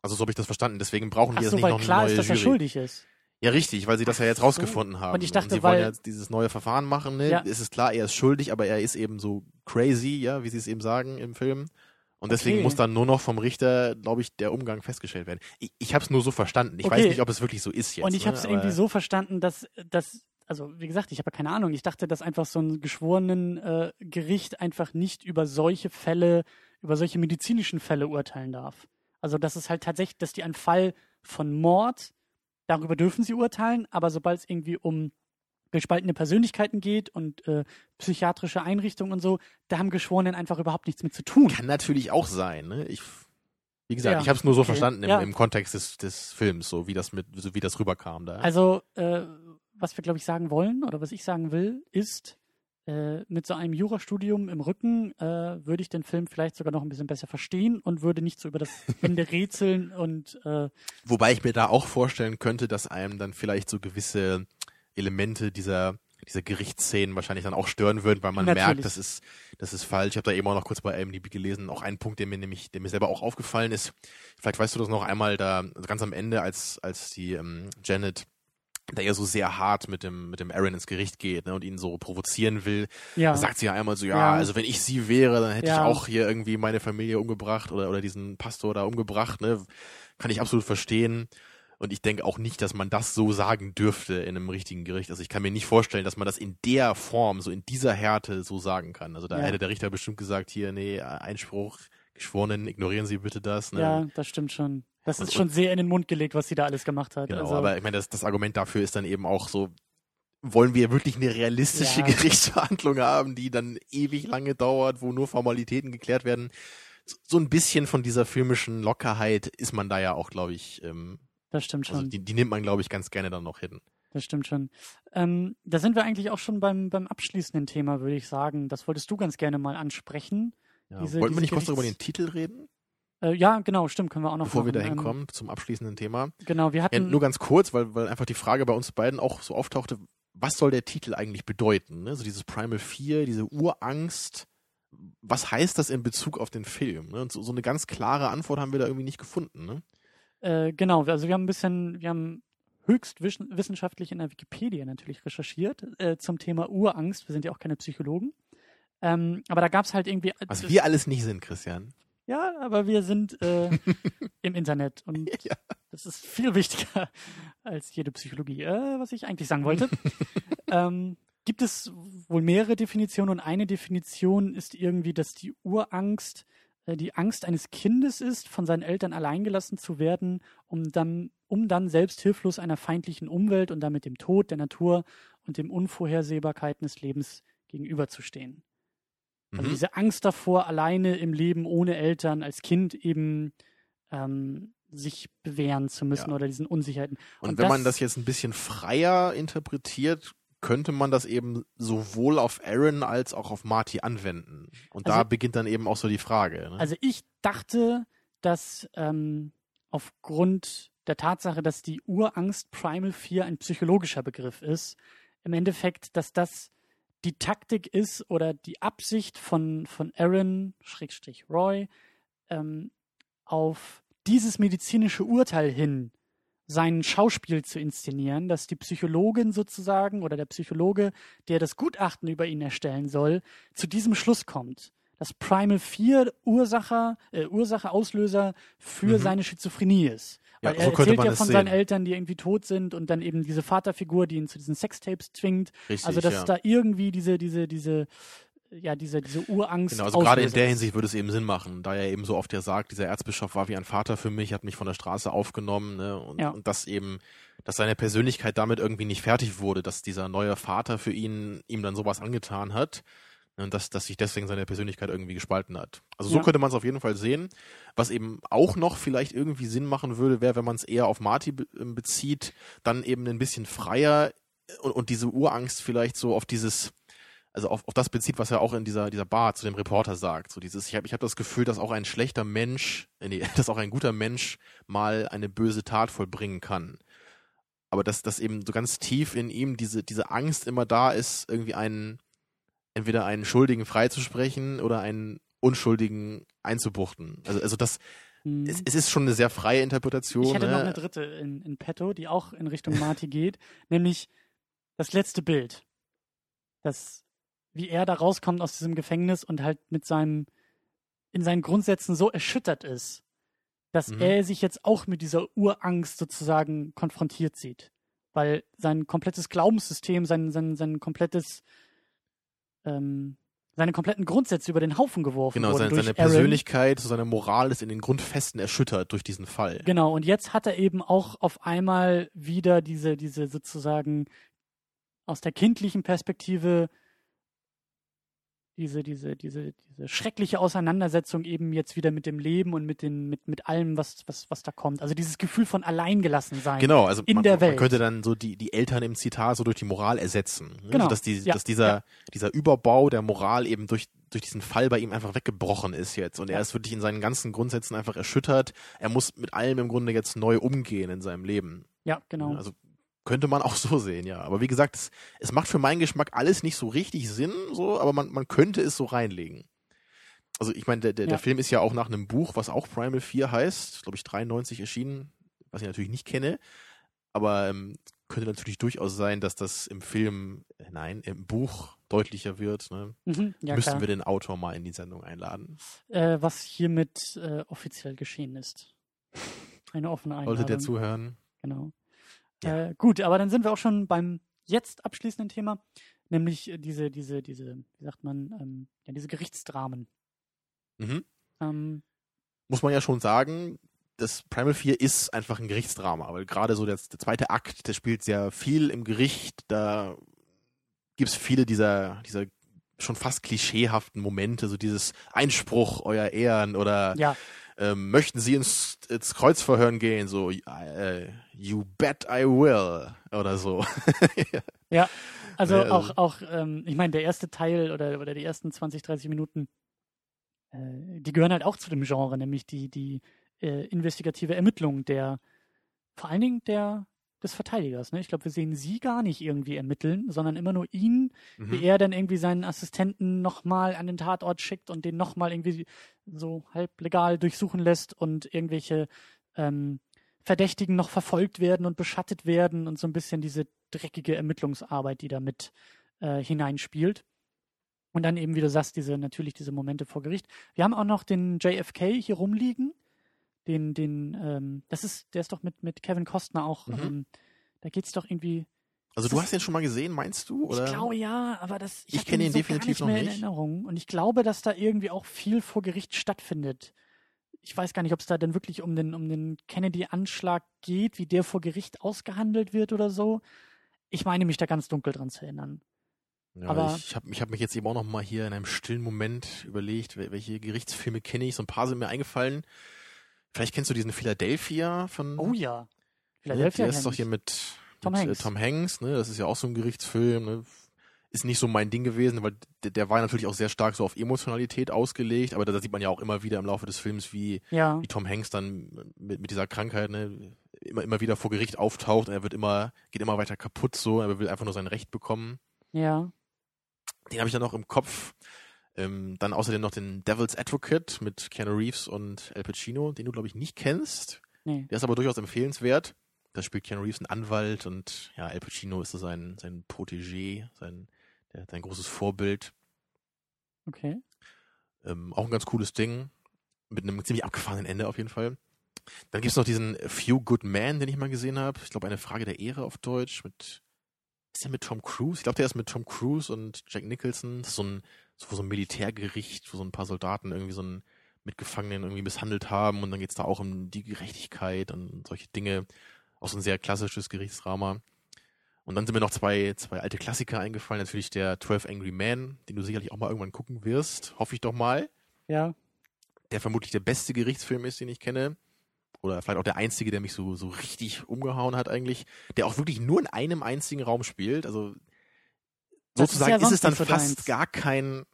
Also so habe ich das verstanden. Deswegen brauchen Ach die jetzt so, nicht weil noch eine klar neue ist, dass er Jury. schuldig ist. Ja, richtig, weil sie das ja jetzt Ach so. rausgefunden haben. Und ich dachte, sie wollen weil- ja jetzt dieses neue Verfahren machen, ne? Ja. Es ist klar, er ist schuldig, aber er ist eben so crazy, ja, wie sie es eben sagen im Film. Und deswegen Okay. muss dann nur noch vom Richter, glaube ich, der Umgang festgestellt werden. Ich, ich habe es nur so verstanden. Ich Okay. weiß nicht, ob es wirklich so ist jetzt. und ich ne? habe es irgendwie so verstanden, dass, dass also wie gesagt, ich habe ja keine Ahnung. Ich dachte, dass einfach so ein geschworenen äh, Gericht einfach nicht über solche Fälle, über solche medizinischen Fälle urteilen darf. Also dass es halt tatsächlich, dass die einen Fall von Mord, darüber dürfen sie urteilen, aber sobald es irgendwie um gespaltene Persönlichkeiten geht und äh, psychiatrische Einrichtungen und so, da haben Geschworenen einfach überhaupt nichts mit zu tun. Kann natürlich auch sein. Ne? Ich, wie gesagt, Ja, ich habe es nur so okay. verstanden im, Ja. im Kontext des, des Films, so wie das mit, so wie das rüberkam da. Also, äh, was wir, glaube ich, sagen wollen oder was ich sagen will, ist, äh, mit so einem Jurastudium im Rücken äh, würde ich den Film vielleicht sogar noch ein bisschen besser verstehen und würde nicht so über das [LAUGHS] Ende rätseln und äh, Wobei ich mir da auch vorstellen könnte, dass einem dann vielleicht so gewisse Elemente dieser dieser Gerichtsszenen wahrscheinlich dann auch stören würden, weil man Natürlich. merkt, das ist das ist falsch. Ich habe da eben auch noch kurz bei IMDb gelesen, auch ein Punkt, der mir nämlich, der mir selber auch aufgefallen ist. Vielleicht weißt du das noch einmal da also ganz am Ende, als als die ähm, Janet da ja so sehr hart mit dem mit dem Aaron ins Gericht geht ne, und ihn so provozieren will, ja. sagt sie ja einmal so, ja, Ja. also wenn ich sie wäre, dann hätte Ja. ich auch hier irgendwie meine Familie umgebracht oder, oder diesen Pastor da umgebracht, ne? Kann ich absolut verstehen. Und ich denke auch nicht, dass man das so sagen dürfte in einem richtigen Gericht. Also ich kann mir nicht vorstellen, dass man das in der Form, so in dieser Härte so sagen kann. Also da Ja. hätte der Richter bestimmt gesagt, hier, nee, Einspruch, Geschworenen, ignorieren Sie bitte das. Ne? ja, das stimmt schon. Das Und- ist schon sehr in den Mund gelegt, was sie da alles gemacht hat. Genau, also, aber ich meine, das, das Argument dafür ist dann eben auch so, wollen wir wirklich eine realistische Ja. [LAUGHS] Gerichtsverhandlung haben, die dann ewig lange dauert, wo nur Formalitäten geklärt werden? So, so ein bisschen von dieser filmischen Lockerheit ist man da ja auch, glaube ich, ähm, das stimmt schon. also die, die nimmt man, glaube ich, ganz gerne dann noch hin. Das stimmt schon. Ähm, da sind wir eigentlich auch schon beim, beim abschließenden Thema, würde ich sagen. Das wolltest du ganz gerne mal ansprechen. Ja. Diese- Wollten wir diese nicht kurz über den Titel reden, Äh, ja, genau, stimmt, können wir auch noch bevor wir machen. da Ähm, hinkommen, zum abschließenden Thema? Genau, wir Ja, hatten. nur ganz kurz, weil, weil einfach die Frage bei uns beiden auch so auftauchte, was soll der Titel eigentlich bedeuten? Ne? So dieses Primal 4, diese Urangst, was heißt das in Bezug auf den Film? Ne? Und so, so eine ganz klare Antwort haben wir da irgendwie nicht gefunden. Ne? Äh, genau, also wir haben ein bisschen, wir haben höchst wissenschaftlich in der Wikipedia natürlich recherchiert äh, zum Thema Urangst. Wir sind ja auch keine Psychologen. Ähm, aber da gab es halt irgendwie. Was wir alles nicht sind, Christian. Ja, aber wir sind äh, [LAUGHS] im Internet und [LAUGHS] Ja. das ist viel wichtiger als jede Psychologie. Äh, was ich eigentlich sagen wollte. [LAUGHS] ähm, gibt es wohl mehrere Definitionen und eine Definition ist irgendwie, dass die Urangst die Angst eines Kindes ist, von seinen Eltern alleingelassen zu werden, um dann, um dann selbst hilflos einer feindlichen Umwelt und damit dem Tod, der Natur und dem Unvorhersehbarkeiten des Lebens gegenüberzustehen. Also Mhm. diese Angst davor, alleine im Leben ohne Eltern als Kind eben ähm, sich bewähren zu müssen Ja. oder diesen Unsicherheiten. Und, und wenn man das- das jetzt ein bisschen freier interpretiert, könnte man das eben sowohl auf Aaron als auch auf Marty anwenden. Und da Also- beginnt dann eben auch so die Frage. Ne? Also ich dachte, dass ähm, aufgrund der Tatsache, dass die Urangst Primal 4 ein psychologischer Begriff ist, im Endeffekt, dass das die Taktik ist oder die Absicht von, von Aaron, Schrägstrich Roy, ähm, auf dieses medizinische Urteil hin sein Schauspiel zu inszenieren, dass die Psychologin sozusagen oder der Psychologe, der das Gutachten über ihn erstellen soll, zu diesem Schluss kommt, dass Primal 4 Ursache, äh, Ursache, Auslöser für Mhm. seine Schizophrenie ist. Ja, Weil so er erzählt ja von sehen. seinen Eltern, die irgendwie tot sind und dann eben diese Vaterfigur, die ihn zu diesen Sextapes zwingt. Richtig, also dass ja. da irgendwie diese, diese, diese, ja, diese, diese Urangst. Genau, also gerade in der. Hinsicht würde es eben Sinn machen, da er eben so oft ja sagt, dieser Erzbischof war wie ein Vater für mich, hat mich von der Straße aufgenommen, ne? Und, Ja. und dass eben, dass seine Persönlichkeit damit irgendwie nicht fertig wurde, dass dieser neue Vater für ihn ihm dann sowas angetan hat. Und dass, dass sich deswegen seine Persönlichkeit irgendwie gespalten hat. Also so Ja. könnte man es auf jeden Fall sehen. Was eben auch noch vielleicht irgendwie Sinn machen würde, wäre, wenn man es eher auf Marty be ähm, bezieht, dann eben ein bisschen freier und, und diese Urangst vielleicht so auf dieses, also auf, auf das bezieht, was er auch in dieser, dieser Bar zu dem Reporter sagt. So dieses, ich habe ich hab das Gefühl, dass auch ein schlechter Mensch, äh, nee, [LAUGHS] dass auch ein guter Mensch mal eine böse Tat vollbringen kann. Aber dass, dass eben so ganz tief in ihm diese, diese Angst immer da ist, irgendwie einen, entweder einen Schuldigen freizusprechen oder einen Unschuldigen einzubuchten. Also, also das, Hm. es, es ist schon eine sehr freie Interpretation. Ich hätte ne? noch eine dritte in, in petto, die auch in Richtung Marty geht, [LAUGHS] nämlich das letzte Bild. Das, wie er da rauskommt aus diesem Gefängnis und halt mit seinem, in seinen Grundsätzen so erschüttert ist, dass Mhm. er sich jetzt auch mit dieser Urangst sozusagen konfrontiert sieht. Weil sein komplettes Glaubenssystem, sein, sein, sein komplettes, ähm, seine kompletten Grundsätze über den Haufen geworfen Genau, wurden seine, durch seine Aaron. Persönlichkeit, seine Moral ist in den Grundfesten erschüttert durch diesen Fall. Genau, und jetzt hat er eben auch auf einmal wieder diese, diese sozusagen aus der kindlichen Perspektive diese, diese, diese, diese schreckliche Auseinandersetzung eben jetzt wieder mit dem Leben und mit den, mit, mit allem, was, was, was da kommt. Also dieses Gefühl von alleingelassen sein. Genau, also in man, der man Welt. könnte dann so die, die Eltern im Zitat so durch die Moral ersetzen. Ne? Genau, So, dass, die, ja, dass dieser, ja. dieser Überbau der Moral eben durch, durch diesen Fall bei ihm einfach weggebrochen ist jetzt. Und Ja. er ist wirklich in seinen ganzen Grundsätzen einfach erschüttert. Er muss mit allem im Grunde jetzt neu umgehen in seinem Leben. Ja, genau. Also könnte man auch [LAUGHS] so sehen, ja. Aber wie gesagt, es, es macht für meinen Geschmack alles nicht so richtig Sinn, so, aber man, man könnte es so reinlegen. Also ich meine, der, der, Ja. der Film ist ja auch nach einem Buch, was auch Primal 4 heißt, glaube ich 93 erschienen, was ich natürlich nicht kenne, aber ähm, könnte natürlich durchaus sein, dass das im Film, äh, nein, im Buch deutlicher wird. Ne? Mhm, ja, Müssten klar. wir den Autor mal in die Sendung einladen. Äh, was hiermit äh, offiziell geschehen ist. Eine offene Einladung. Sollte der zuhören? Genau. Ja. Äh, gut, aber dann sind wir auch schon beim jetzt abschließenden Thema, nämlich äh, diese, diese, diese, wie sagt man, ähm, ja, diese Gerichtsdramen. Mhm. Ähm, muss man ja schon sagen, das Primal 4 ist einfach ein Gerichtsdrama, weil gerade so der, der zweite Akt, der spielt sehr viel im Gericht, da gibt's viele dieser, dieser schon fast klischeehaften Momente, so dieses Einspruch, euer Ehren oder ja, ähm, möchten Sie ins, ins Kreuzverhören gehen, so äh, you bet I will oder so. [LAUGHS] also Ja, also- auch, auch ähm, ich meine, der erste Teil oder, oder die ersten 20, 30 Minuten, äh, die gehören halt auch zu dem Genre, nämlich die, die äh, investigative Ermittlung der, vor allen Dingen der, des Verteidigers. Ne? Ich glaube, wir sehen sie gar nicht irgendwie ermitteln, sondern immer nur ihn wie Mhm. er dann irgendwie seinen Assistenten nochmal an den Tatort schickt und den nochmal irgendwie so halb legal durchsuchen lässt und irgendwelche ähm, Verdächtigen noch verfolgt werden und beschattet werden und so ein bisschen diese dreckige Ermittlungsarbeit, die da mit äh, hineinspielt. Und dann eben, wie du sagst, diese, natürlich diese Momente vor Gericht. Wir haben auch noch den JFK hier rumliegen. Den, den, ähm, das ist, der ist doch mit, mit Kevin Costner auch, Mhm. ähm, da geht's doch irgendwie Also du hast den schon mal gesehen, meinst du? Oder? ich glaube ja, aber das Ich hab kenne ihn so definitiv gar nicht mehr noch in nicht. Erinnerung. Und ich glaube, dass da irgendwie auch viel vor Gericht stattfindet. Ich weiß gar nicht, ob es da denn wirklich um den, um den Kennedy-Anschlag geht, wie der vor Gericht ausgehandelt wird oder so. Ich meine mich da ganz dunkel dran zu erinnern. Ja, Aber- ich habe ich hab mich jetzt eben auch noch mal hier in einem stillen Moment überlegt, wel- welche Gerichtsfilme kenne ich. So ein paar sind mir eingefallen. Vielleicht kennst du diesen Philadelphia von. Oh ja. ne? Philadelphia. Der ist doch hier mit Tom mit, Hanks. Äh, Tom Hanks. Ne? Das ist ja auch so ein Gerichtsfilm. Ne? Ist nicht so mein Ding gewesen, weil der, der war natürlich auch sehr stark so auf Emotionalität ausgelegt. Aber da sieht man ja auch immer wieder im Laufe des Films, wie, Ja, wie Tom Hanks dann mit, mit dieser Krankheit ne, immer, immer wieder vor Gericht auftaucht. Und er wird immer, geht immer weiter kaputt so. Er will einfach nur sein Recht bekommen. ja. Den habe ich dann noch im Kopf. Ähm, dann außerdem noch den Devil's Advocate mit Keanu Reeves und Al Pacino, den du, glaube ich, nicht kennst. Nee. Der ist aber durchaus empfehlenswert. Da spielt Keanu Reeves einen Anwalt und ja, Al Pacino ist so sein, sein Protégé, sein, der, sein großes Vorbild. Okay. Ähm, auch ein ganz cooles Ding. Mit einem ziemlich abgefahrenen Ende auf jeden Fall. Dann gibt's noch diesen Few Good Men, den ich mal gesehen habe. Ich glaube, eine Frage der Ehre auf Deutsch mit ist der mit Tom Cruise? Ich glaube, der ist mit Tom Cruise und Jack Nicholson. Das ist so ein, so, so ein Militärgericht, wo so ein paar Soldaten irgendwie so einen Mitgefangenen irgendwie misshandelt haben und dann geht's da auch um die Gerechtigkeit und solche Dinge. Auch so ein sehr klassisches Gerichtsdrama. Und dann sind mir noch zwei, zwei alte Klassiker eingefallen. Natürlich der 12 Angry Men, den du sicherlich auch mal irgendwann gucken wirst. Hoffe ich doch mal. Ja. Der vermutlich der beste Gerichtsfilm ist, den ich kenne. Oder vielleicht auch der einzige, der mich so, so richtig umgehauen hat eigentlich. Der auch wirklich nur in einem einzigen Raum spielt. Also Das ist sozusagen ja ist, es dann fast deins. gar kein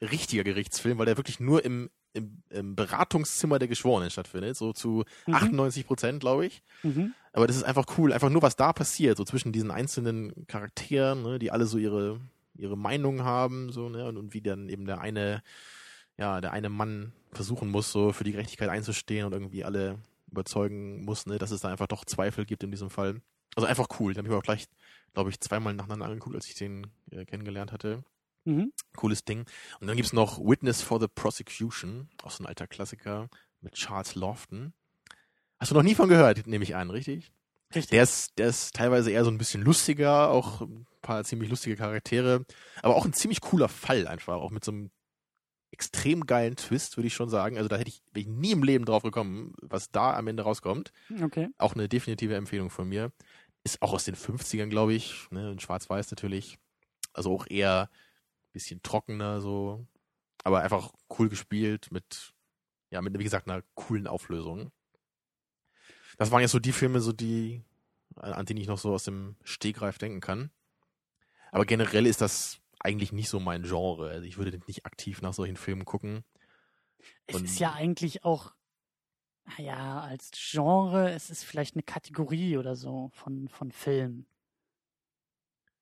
richtiger Gerichtsfilm, weil der wirklich nur im, im, im Beratungszimmer der Geschworenen stattfindet. So zu Mhm. 98 Prozent, glaube ich. Mhm. Aber das ist einfach cool, einfach nur was da passiert, so zwischen diesen einzelnen Charakteren, ne, die alle so ihre ihre Meinung haben, so ne, und, und wie dann eben der eine, ja, der eine Mann versuchen muss, so für die Gerechtigkeit einzustehen und irgendwie alle überzeugen muss, ne, dass es da einfach doch Zweifel gibt in diesem Fall. Also einfach cool. Den habe ich auch gleich, glaube ich, zweimal nacheinander angeguckt, als ich den äh, kennengelernt hatte. Mhm. Cooles Ding. Und dann gibt's noch Witness for the Prosecution, auch so ein alter Klassiker mit Charles Lofton. Hast du noch nie von gehört, nehme ich an, richtig? Richtig. Der ist, der ist teilweise eher so ein bisschen lustiger, auch ein paar ziemlich lustige Charaktere, aber auch ein ziemlich cooler Fall einfach, auch mit so einem extrem geilen Twist, würde ich schon sagen. Also da hätte ich, wäre ich nie im Leben drauf gekommen, was da am Ende rauskommt. Okay. Auch eine definitive Empfehlung von mir. Ist auch aus den 50ern, glaube ich, ne, in schwarz-weiß natürlich. Also auch eher bisschen trockener so, aber einfach cool gespielt mit, ja, mit, wie gesagt, einer coolen Auflösung. Das waren jetzt so die Filme, so die, an die ich noch so aus dem Stegreif denken kann. Aber generell ist das eigentlich nicht so mein Genre. Also ich würde nicht aktiv nach solchen Filmen gucken. Es Und- ist ja eigentlich auch, ja, als Genre, es ist vielleicht eine Kategorie oder so von, von Film.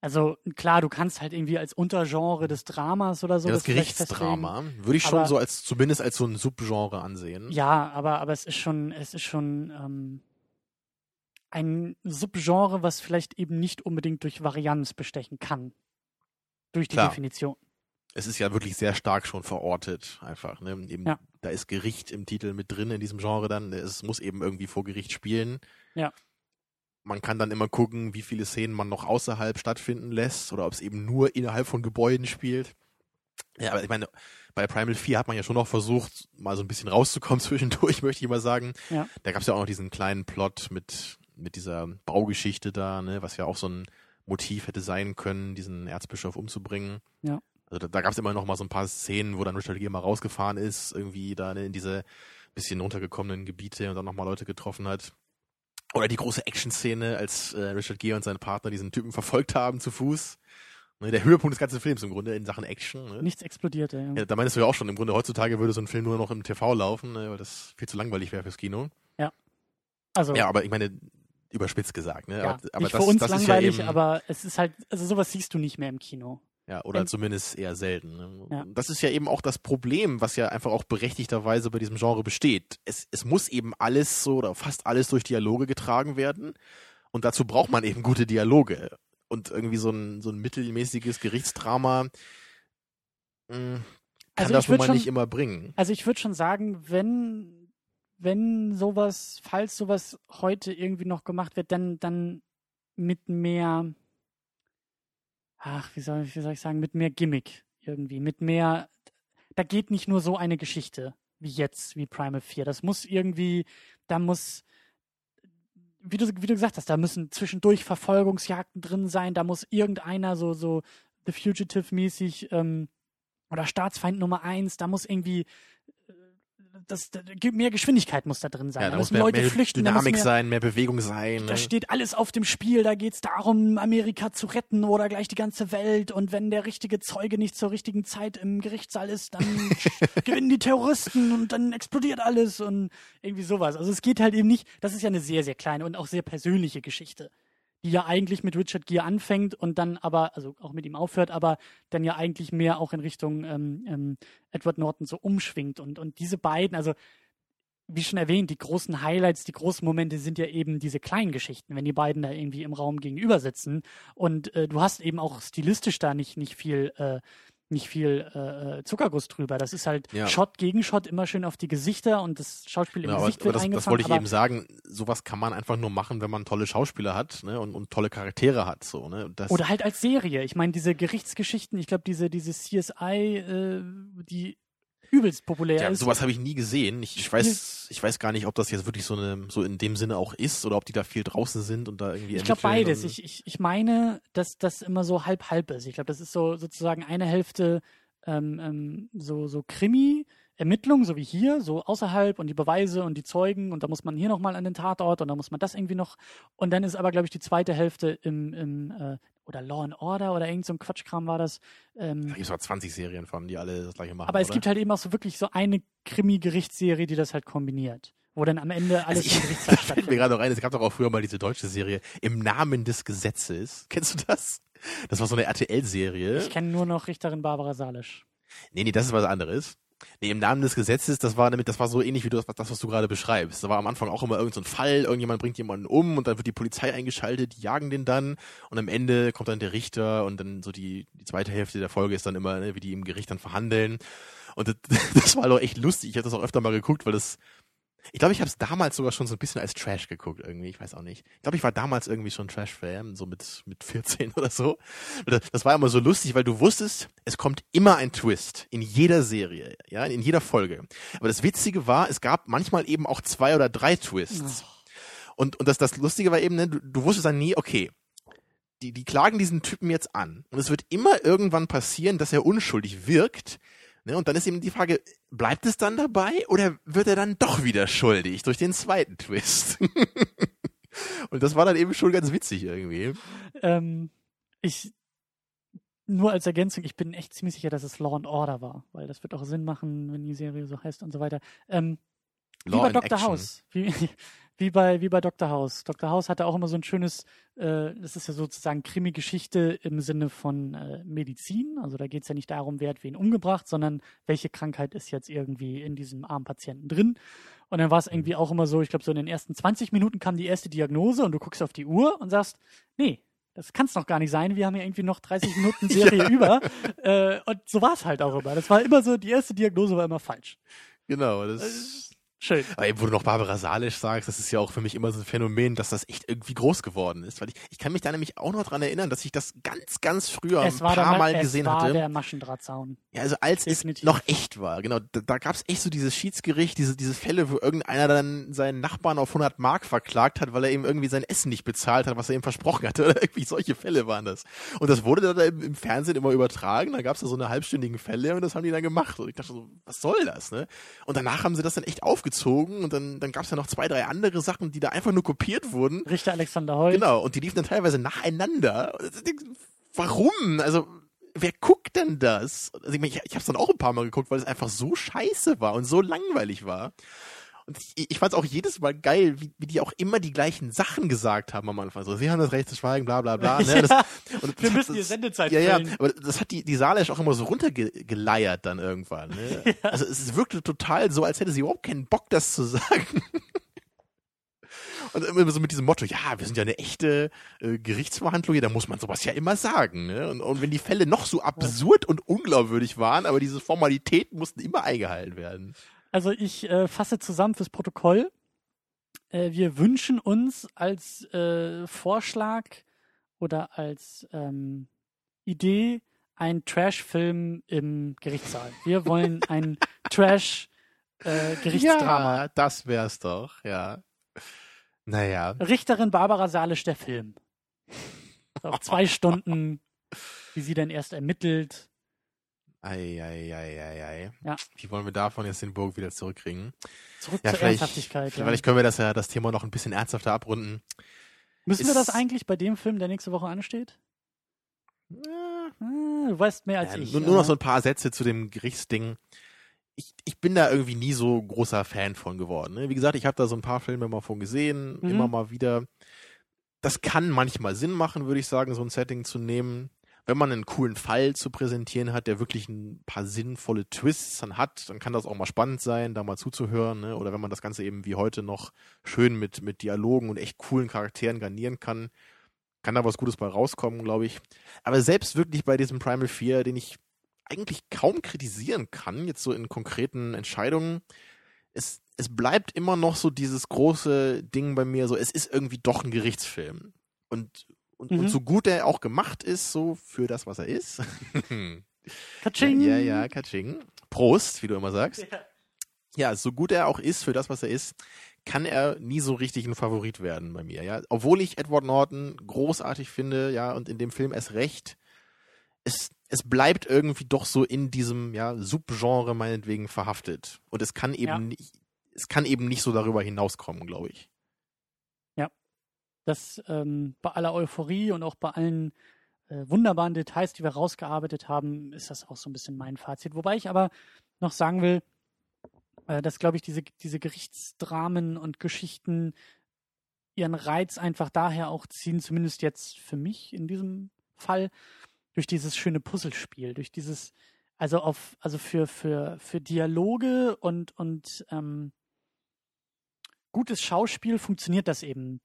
Also klar, du kannst halt irgendwie als Untergenre des Dramas oder so. ja, das festlegen. Gerichtsdrama würde ich schon Aber- so als, zumindest als so ein Subgenre ansehen. Ja, aber, aber es ist schon, es ist schon ähm, ein Subgenre, was vielleicht eben nicht unbedingt durch Varianz bestechen kann. Durch die Klar. Definition. es ist ja wirklich sehr stark schon verortet, einfach. Ne? Eben, Ja. Da ist Gericht im Titel mit drin in diesem Genre dann. Es muss eben irgendwie vor Gericht spielen. Ja. Man kann dann immer gucken, wie viele Szenen man noch außerhalb stattfinden lässt oder ob es eben nur innerhalb von Gebäuden spielt. Ja, aber ich meine, bei Primal 4 hat man ja schon noch versucht, mal so ein bisschen rauszukommen [LAUGHS] zwischendurch, möchte ich mal sagen. Ja. Da gab es ja auch noch diesen kleinen Plot mit, mit dieser Baugeschichte da, ne, was ja auch so ein Motiv hätte sein können, diesen Erzbischof umzubringen. Ja. Also da, da gab es immer noch mal so ein paar Szenen, wo dann Richard Gere mal rausgefahren ist, irgendwie da ne, in diese bisschen runtergekommenen Gebiete und dann nochmal Leute getroffen hat. Oder die große Action-Szene, als äh, Richard Gere und sein Partner diesen Typen verfolgt haben zu Fuß. Ne, der Höhepunkt des ganzen Films im Grunde in Sachen Action. Ne? Nichts explodierte. Ja. Ja, da meinst du ja auch schon, im Grunde heutzutage würde so ein Film nur noch im TV laufen, ne, weil das viel zu langweilig wäre fürs Kino. Also Ja, aber ich meine, überspitzt gesagt, ne? ja, aber, aber nicht das, für uns das langweilig, ist ja eben, aber es ist halt, also sowas siehst du nicht mehr im Kino. Ja, oder Wenn- zumindest eher selten. Ne? Ja. Das ist ja eben auch das Problem, was ja einfach auch berechtigterweise bei diesem Genre besteht. Es, es muss eben alles so oder fast alles durch Dialoge getragen werden. Und dazu braucht man eben gute Dialoge. Und irgendwie so ein, so ein mittelmäßiges Gerichtsdrama mh, kann Also das nun mal schon- nicht immer bringen. Also ich würde schon sagen, wenn, wenn sowas, falls sowas heute irgendwie noch gemacht wird, dann, dann mit mehr, ach, wie soll, ich- wie soll ich sagen, mit mehr Gimmick irgendwie, mit mehr, da geht nicht nur so eine Geschichte wie jetzt, wie Primal 4. Das muss irgendwie, da muss, wie du, wie du gesagt hast, da müssen zwischendurch Verfolgungsjagden drin sein, da muss irgendeiner so, so The Fugitive-mäßig ähm, oder Staatsfeind Nummer eins, da muss irgendwie das, da, mehr Geschwindigkeit muss da drin sein. Ja, da muss mehr, Leute mehr flüchten, Dynamik mehr, sein, mehr Bewegung sein. da Ne? steht alles auf dem Spiel, da geht's darum, Amerika zu retten oder gleich die ganze Welt. Und wenn der richtige Zeuge nicht zur richtigen Zeit im Gerichtssaal ist, dann [LAUGHS] gewinnen die Terroristen und dann explodiert alles und irgendwie sowas. Also es geht halt eben nicht, das ist ja eine sehr, sehr kleine und auch sehr persönliche Geschichte, die ja eigentlich mit Richard Gere anfängt und dann aber, also auch mit ihm aufhört, aber dann ja eigentlich mehr auch in Richtung ähm, ähm, Edward Norton so umschwingt. Und, und diese beiden, also wie schon erwähnt, die großen Highlights, die großen Momente sind ja eben diese kleinen Geschichten, wenn die beiden da irgendwie im Raum gegenüber sitzen. Und äh, du hast eben auch stilistisch da nicht, nicht viel, äh, nicht viel äh, äh, Zuckerguss drüber. Das ist halt Ja. Shot gegen Shot immer schön auf die Gesichter und das Schauspiel im Ja, aber, Gesicht aber wird das, das eingefangen. wollte ich aber eben sagen. Sowas kann man einfach nur machen, wenn man tolle Schauspieler hat ne? und, und tolle Charaktere hat. So, ne? Das, Oder halt als Serie. Ich meine, diese Gerichtsgeschichten, ich glaube, diese, diese CSI, äh, die übelst populär Ja, ist. sowas habe ich nie gesehen. Ich, ich weiß, ich weiß gar nicht, ob das jetzt wirklich so eine, so in dem Sinne auch ist oder ob die da viel draußen sind und da irgendwie. Ich glaube beides. Ich, ich, ich meine, dass das immer so halb halb ist. Ich glaube, das ist so sozusagen eine Hälfte ähm, ähm, so, so Krimi, Ermittlung, so wie hier, so außerhalb und die Beweise und die Zeugen und da muss man hier nochmal an den Tatort und da muss man das irgendwie noch. Und dann ist aber, glaube ich, die zweite Hälfte im, im äh, oder Law and Order oder irgend so ein Quatschkram war das. Ähm, Da gibt es mal 20 Serien von, die alle das gleiche machen. aber es oder? gibt halt eben auch so wirklich so eine Krimi-Gerichtsserie, die das halt kombiniert. Wo dann am Ende alles Also ich, im [LAUGHS] Gerichtssaal mir gerade noch ein, es gab doch auch früher mal diese deutsche Serie Im Namen des Gesetzes. [LAUGHS] Kennst du das? Das war so eine RTL-Serie. Ich kenne nur noch Richterin Barbara Salisch. Nee, nee, das ist was anderes. Nee, im Namen des Gesetzes, das war nämlich, das war so ähnlich wie das, was du gerade beschreibst. Da war am Anfang auch immer irgendein so Fall, irgendjemand bringt jemanden um und dann wird die Polizei eingeschaltet, die jagen den dann und am Ende kommt dann der Richter und dann so die, die zweite Hälfte der Folge ist dann immer, ne, wie die im Gericht dann verhandeln. Und das, [LAUGHS] das war doch echt lustig. Ich habe das auch öfter mal geguckt, weil das, ich glaube, ich habe es damals sogar schon so ein bisschen als Trash geguckt irgendwie. Ich weiß auch nicht. Ich glaube, ich war damals irgendwie schon Trash-Fan, so mit, mit 14 oder so. Das, das war immer so lustig, weil du wusstest, es kommt immer ein Twist in jeder Serie, ja, in jeder Folge. Aber das Witzige war, es gab manchmal eben auch zwei oder drei Twists. Und, und das, das Lustige war eben, ne, du, du wusstest dann nie, okay, die, die klagen diesen Typen jetzt an. Und es wird immer irgendwann passieren, dass er unschuldig wirkt. Ne, und dann ist eben die Frage, bleibt es dann dabei oder wird er dann doch wieder schuldig durch den zweiten Twist? [LAUGHS] und das war dann eben schon ganz witzig irgendwie. Ähm, ich nur als Ergänzung, ich bin echt ziemlich sicher, dass es Law and Order war, weil das wird auch Sinn machen, wenn die Serie so heißt und so weiter. Ähm, Law and Dr. Action. House. Wie, [LAUGHS] wie bei wie bei Dr. House. Dr. House hatte auch immer so ein schönes, äh, das ist ja sozusagen Krimi-Geschichte im Sinne von äh, Medizin. Also da geht es ja nicht darum, wer hat wen umgebracht, sondern welche Krankheit ist jetzt irgendwie in diesem armen Patienten drin. Und dann war es irgendwie auch immer so, ich glaube, so in den ersten 20 Minuten kam die erste Diagnose und du guckst auf die Uhr und sagst, nee, das kann es noch gar nicht sein. Wir haben ja irgendwie noch 30 Minuten [LAUGHS] Serie über. Äh, und so war es halt auch immer. Das war immer so, die erste Diagnose war immer falsch. Genau, das. Schön. Aber eben, wo du noch Barbara Salisch sagst, das ist ja auch für mich immer so ein Phänomen, dass das echt irgendwie groß geworden ist. Weil ich, ich kann mich da nämlich auch noch dran erinnern, dass ich das ganz, ganz früher es ein war, paar der, Mal es gesehen war hatte. der Maschendrahtzaun. Ja, also als Definitiv. es noch echt war, genau, da, da gab es echt so dieses Schiedsgericht, diese, diese Fälle, wo irgendeiner dann seinen Nachbarn auf 100 Mark verklagt hat, weil er ihm irgendwie sein Essen nicht bezahlt hat, was er ihm versprochen hatte, [LAUGHS] oder irgendwie solche Fälle waren das. Und das wurde dann im, im Fernsehen immer übertragen, da gab es da so eine halbstündigen Fälle und das haben die dann gemacht. Und ich dachte so, was soll das, ne? Und danach haben sie das dann echt aufgezogen und dann, dann gab es ja noch zwei, drei andere Sachen, die da einfach nur kopiert wurden. Richter Alexander Holt. Genau, und die liefen dann teilweise nacheinander. Warum? Also, wer guckt denn das? Also, ich, mein, ich, ich habe es dann auch ein paar Mal geguckt, weil es einfach so scheiße war und so langweilig war. Und ich, ich fand es auch jedes Mal geil, wie, wie die auch immer die gleichen Sachen gesagt haben am Anfang. So, sie haben das Recht zu schweigen, bla bla bla. Ne? [LAUGHS] Das, und Wir das- müssen die Sendezeit ja, ja, aber das hat die, die Salisch auch immer so runtergeleiert dann irgendwann. Ne? [LAUGHS] Also es wirkte total so, als hätte sie überhaupt keinen Bock, das zu [LAUGHS] sagen. Und immer so mit diesem Motto, ja, wir sind ja eine echte äh, Gerichtsverhandlung, hier, da muss man sowas ja immer sagen. Ne? Und, und wenn die Fälle noch so absurd und unglaubwürdig waren, aber diese Formalitäten mussten immer eingehalten werden. Also ich äh, fasse zusammen fürs Protokoll. Äh, wir wünschen uns als äh, Vorschlag oder als ähm, Idee einen Trash-Film im Gerichtssaal. Wir wollen ein [LAUGHS] Trash-Gerichtsdrama. Ja, das wär's doch, ja. Naja. Richterin Barbara Salisch, der Film. Auf zwei Stunden, wie sie dann erst ermittelt. Ei, ei, ei, ei, ei. Ja. Wie wollen wir davon jetzt den Burg wieder zurückkriegen? Zurück Ja, zur vielleicht, Ernsthaftigkeit. Ja. vielleicht können wir das ja das Thema noch ein bisschen ernsthafter abrunden. Müssen wir das ist- eigentlich bei dem Film, der nächste Woche ansteht? Ja, Ah, du weißt mehr als Ja, ich. nur, nur noch so ein paar Sätze zu dem Gerichtsding. Ich, ich bin da irgendwie nie so großer Fan von geworden. Ne? Wie gesagt, ich habe da so ein paar Filme mal von gesehen, Mhm. immer mal wieder. Das kann manchmal Sinn machen, würde ich sagen, so ein Setting zu nehmen. Wenn man einen coolen Fall zu präsentieren hat, der wirklich ein paar sinnvolle Twists dann hat, dann kann das auch mal spannend sein, da mal zuzuhören. Ne? Oder wenn man das Ganze eben wie heute noch schön mit, mit Dialogen und echt coolen Charakteren garnieren kann, kann da was Gutes bei rauskommen, glaube ich. Aber selbst wirklich bei diesem Primal 4, den ich eigentlich kaum kritisieren kann, jetzt so in konkreten Entscheidungen, es, es bleibt immer noch so dieses große Ding bei mir, so es ist irgendwie doch ein Gerichtsfilm. Und, und, Mhm. und so gut er auch gemacht ist, so für das, was er ist. [LAUGHS] Katsching! ja, ja, Katsching. Prost, wie du immer sagst. Ja. ja, so gut er auch ist für das, was er ist, kann er nie so richtig ein Favorit werden bei mir, ja. Obwohl ich Edward Norton großartig finde, ja, und in dem Film erst recht, es, es bleibt irgendwie doch so in diesem, ja, Subgenre meinetwegen verhaftet. Und es kann eben ja. nicht, es kann eben nicht so darüber hinauskommen, glaube ich. Ja. Das ähm, bei aller Euphorie und auch bei allen äh, wunderbaren Details, die wir rausgearbeitet haben, ist das auch so ein bisschen mein Fazit. Wobei ich aber noch sagen will, äh, dass, glaube ich, diese, diese Gerichtsdramen und Geschichten ihren Reiz einfach daher auch ziehen, zumindest jetzt für mich in diesem Fall, durch dieses schöne Puzzlespiel, durch dieses, also auf, also für, für, für Dialoge und, und ähm, gutes Schauspiel funktioniert das eben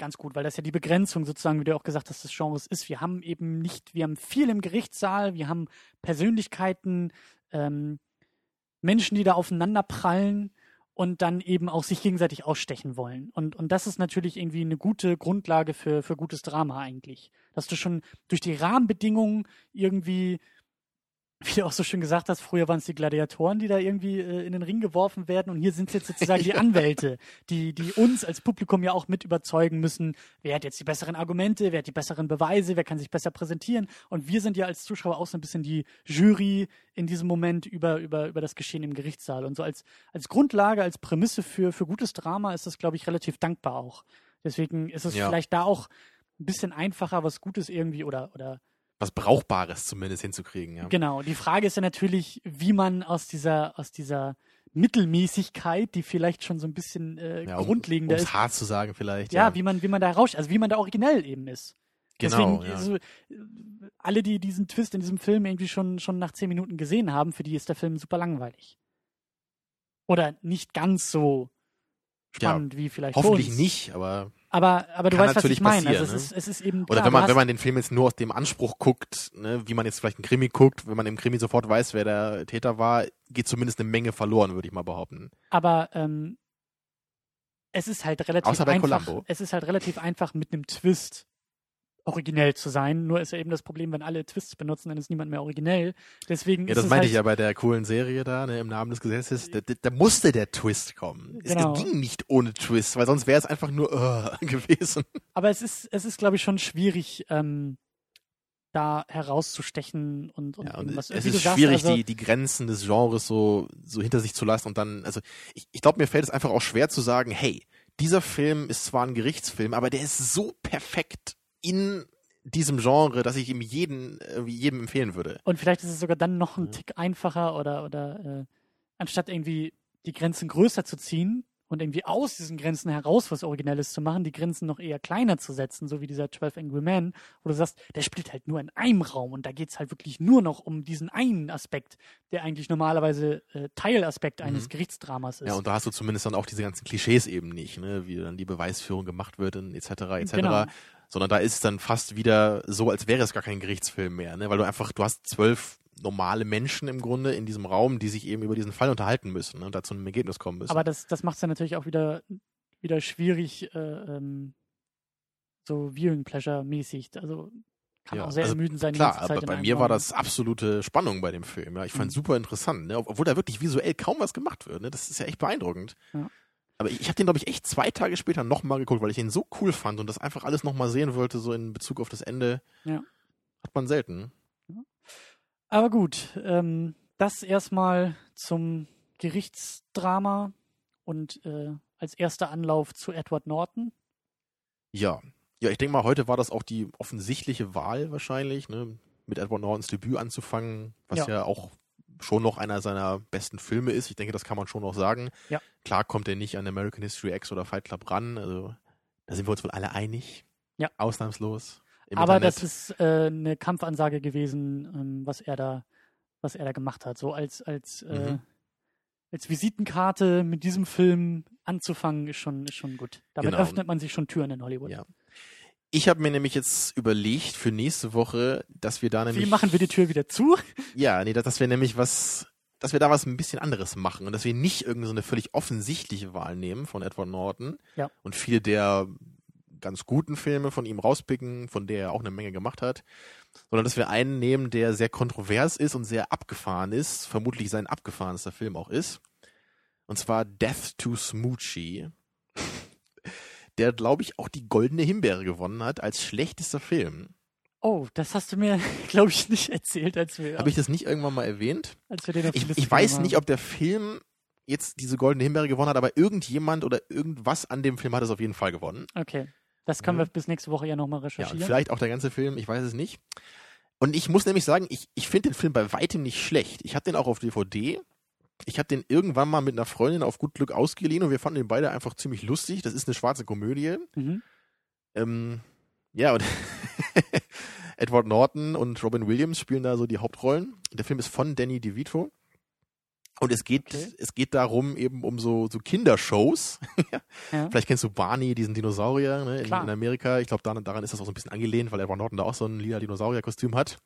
ganz gut, weil das ja die Begrenzung sozusagen, wie du auch gesagt hast, des Genres ist. Wir haben eben nicht, wir haben viel im Gerichtssaal, wir haben Persönlichkeiten, ähm, Menschen, die da aufeinander prallen und dann eben auch sich gegenseitig ausstechen wollen. Und, und das ist natürlich irgendwie eine gute Grundlage für, für gutes Drama eigentlich. Dass du schon durch die Rahmenbedingungen irgendwie wie du auch so schön gesagt hast, früher waren es die Gladiatoren, die da irgendwie äh, in den Ring geworfen werden. Und hier sind es jetzt sozusagen die [LAUGHS] Anwälte, die, die uns als Publikum ja auch mit überzeugen müssen, wer hat jetzt die besseren Argumente, wer hat die besseren Beweise, wer kann sich besser präsentieren? Und wir sind ja als Zuschauer auch so ein bisschen die Jury in diesem Moment über, über, über das Geschehen im Gerichtssaal. Und so als, als Grundlage, als Prämisse für, für gutes Drama ist das, glaube ich, relativ dankbar auch. Deswegen ist es ja. vielleicht da auch ein bisschen einfacher, was Gutes irgendwie oder, oder was Brauchbares zumindest hinzukriegen. Ja. Genau. Die Frage ist ja natürlich, wie man aus dieser, aus dieser Mittelmäßigkeit, die vielleicht schon so ein bisschen äh, ja, um, grundlegender ist. hart zu sagen vielleicht. Ja, ja, wie man, wie man da rauscht, also wie man da originell eben ist. Genau. Deswegen, ja. also, alle, die diesen Twist in diesem Film irgendwie schon, schon nach zehn Minuten gesehen haben, für die ist der Film super langweilig. Oder nicht ganz so spannend wie vielleicht Hoffentlich nicht, aber aber, aber du weißt, was ich meine. Also es, ne? ist, es ist eben klar, Oder wenn man, wenn man den Film jetzt nur aus dem Anspruch guckt, ne, wie man jetzt vielleicht einen Krimi guckt, wenn man im Krimi sofort weiß, wer der Täter war, geht zumindest eine Menge verloren, würde ich mal behaupten. Aber ähm, es ist halt relativ Außer bei einfach. Columbo. Es ist halt relativ einfach mit einem Twist originell zu sein. Nur ist ja eben das Problem, wenn alle Twists benutzen, dann ist niemand mehr originell. Deswegen ja, das meinte halt ich ja bei der coolen Serie da, ne, im Namen des Gesetzes. Da, da, musste der Twist kommen. Genau. Es ging nicht ohne Twist, weil sonst wäre es einfach nur uh, [LAUGHS] gewesen. Aber es ist, es ist, glaube ich, schon schwierig, ähm, da herauszustechen und, und, ja, und es ist schwierig, also, die, die Grenzen des Genres so, so hinter sich zu lassen und dann, also ich, ich glaube, mir fällt es einfach auch schwer zu sagen, hey, dieser Film ist zwar ein Gerichtsfilm, aber der ist so perfekt in diesem Genre, dass ich ihm jeden, jedem empfehlen würde. Und vielleicht ist es sogar dann noch ein Tick einfacher oder, oder äh, anstatt irgendwie die Grenzen größer zu ziehen und irgendwie aus diesen Grenzen heraus was Originelles zu machen, die Grenzen noch eher kleiner zu setzen, so wie dieser 12 Angry Men, wo du sagst, der spielt halt nur in einem Raum und da geht's halt wirklich nur noch um diesen einen Aspekt, der eigentlich normalerweise äh, Teilaspekt eines mhm. Gerichtsdramas ist. Ja, und da hast du zumindest dann auch diese ganzen Klischees eben nicht, ne? wie dann die Beweisführung gemacht wird und etc. etc. Genau sondern da ist es dann fast wieder so, als wäre es gar kein Gerichtsfilm mehr, ne? weil du einfach, du hast zwölf normale Menschen im Grunde in diesem Raum, die sich eben über diesen Fall unterhalten müssen ne? und da zu einem Ergebnis kommen müssen. Aber das, das macht es dann natürlich auch wieder, wieder schwierig, äh, ähm, so Viewing Pleasure mäßig. Also kann ja, auch sehr also ermüdend sein. Klar, aber bei mir Raum. war das absolute Spannung bei dem Film. Ja, ich fand mhm. super interessant, ne? obwohl da wirklich visuell kaum was gemacht wird. Ne? Das ist ja echt beeindruckend. Ja. Aber ich, ich habe den, glaube ich, echt zwei Tage später nochmal geguckt, weil ich ihn so cool fand und das einfach alles nochmal sehen wollte, so in Bezug auf das Ende. Ja. Hat man selten. Aber gut, ähm, das erstmal zum Gerichtsdrama und äh, als erster Anlauf zu Edward Norton. Ja. Ja, ich denke mal, heute war das auch die offensichtliche Wahl wahrscheinlich, ne? mit Edward Nortons Debüt anzufangen, was ja, ja auch schon noch einer seiner besten Filme ist. Ich denke, das kann man schon noch sagen. Ja. Klar kommt er nicht an American History X oder Fight Club ran. Also da sind wir uns wohl alle einig. Ja. Ausnahmslos. Aber Internet. das ist äh, eine Kampfansage gewesen, ähm, was er da, was er da gemacht hat. So als als äh, mhm. als Visitenkarte mit diesem Film anzufangen, ist schon ist schon gut. Damit genau. öffnet man sich schon Türen in Hollywood. Ja. Ich habe mir nämlich jetzt überlegt für nächste Woche, dass wir da nämlich. Wie machen wir die Tür wieder zu? [LAUGHS] Ja, nee, dass wir nämlich was, dass wir da was ein bisschen anderes machen und dass wir nicht irgendeine so völlig offensichtliche Wahl nehmen von Edward Norton ja. und viele der ganz guten Filme von ihm rauspicken, von der er auch eine Menge gemacht hat, sondern dass wir einen nehmen, der sehr kontrovers ist und sehr abgefahren ist, vermutlich sein abgefahrenster Film auch ist. Und zwar Death to Smoochie, [LAUGHS] der, glaube ich, auch die Goldene Himbeere gewonnen hat als schlechtester Film. Oh, das hast du mir, [LAUGHS] glaube ich, nicht erzählt, als wir. Habe ich das nicht irgendwann mal erwähnt? Als wir den auf die Ich, Liste ich weiß genommen nicht, ob der Film jetzt diese Goldene Himbeere gewonnen hat, aber irgendjemand oder irgendwas an dem Film hat es auf jeden Fall gewonnen. haben. Okay. Das können Mhm. wir bis nächste Woche ja nochmal Ja, recherchieren. und vielleicht auch der ganze Film, ich weiß es nicht. Und ich muss nämlich sagen, ich, ich finde den Film bei weitem nicht schlecht. Ich habe den auch auf DVD. Ich habe den irgendwann mal mit einer Freundin auf gut Glück ausgeliehen und wir fanden den beide einfach ziemlich lustig. Das ist eine schwarze Komödie. Mhm. Ähm, ja, und [LAUGHS] Edward Norton und Robin Williams spielen da so die Hauptrollen. Der Film ist von Danny DeVito. Und es geht, Okay. es geht darum eben um so, so Kindershows. [LAUGHS] Ja. Vielleicht kennst du Barney, diesen Dinosaurier ne, in, in Amerika. Ich glaube, daran, daran ist das auch so ein bisschen angelehnt, weil Edward Norton da auch so ein lila Dinosaurier-Kostüm hat.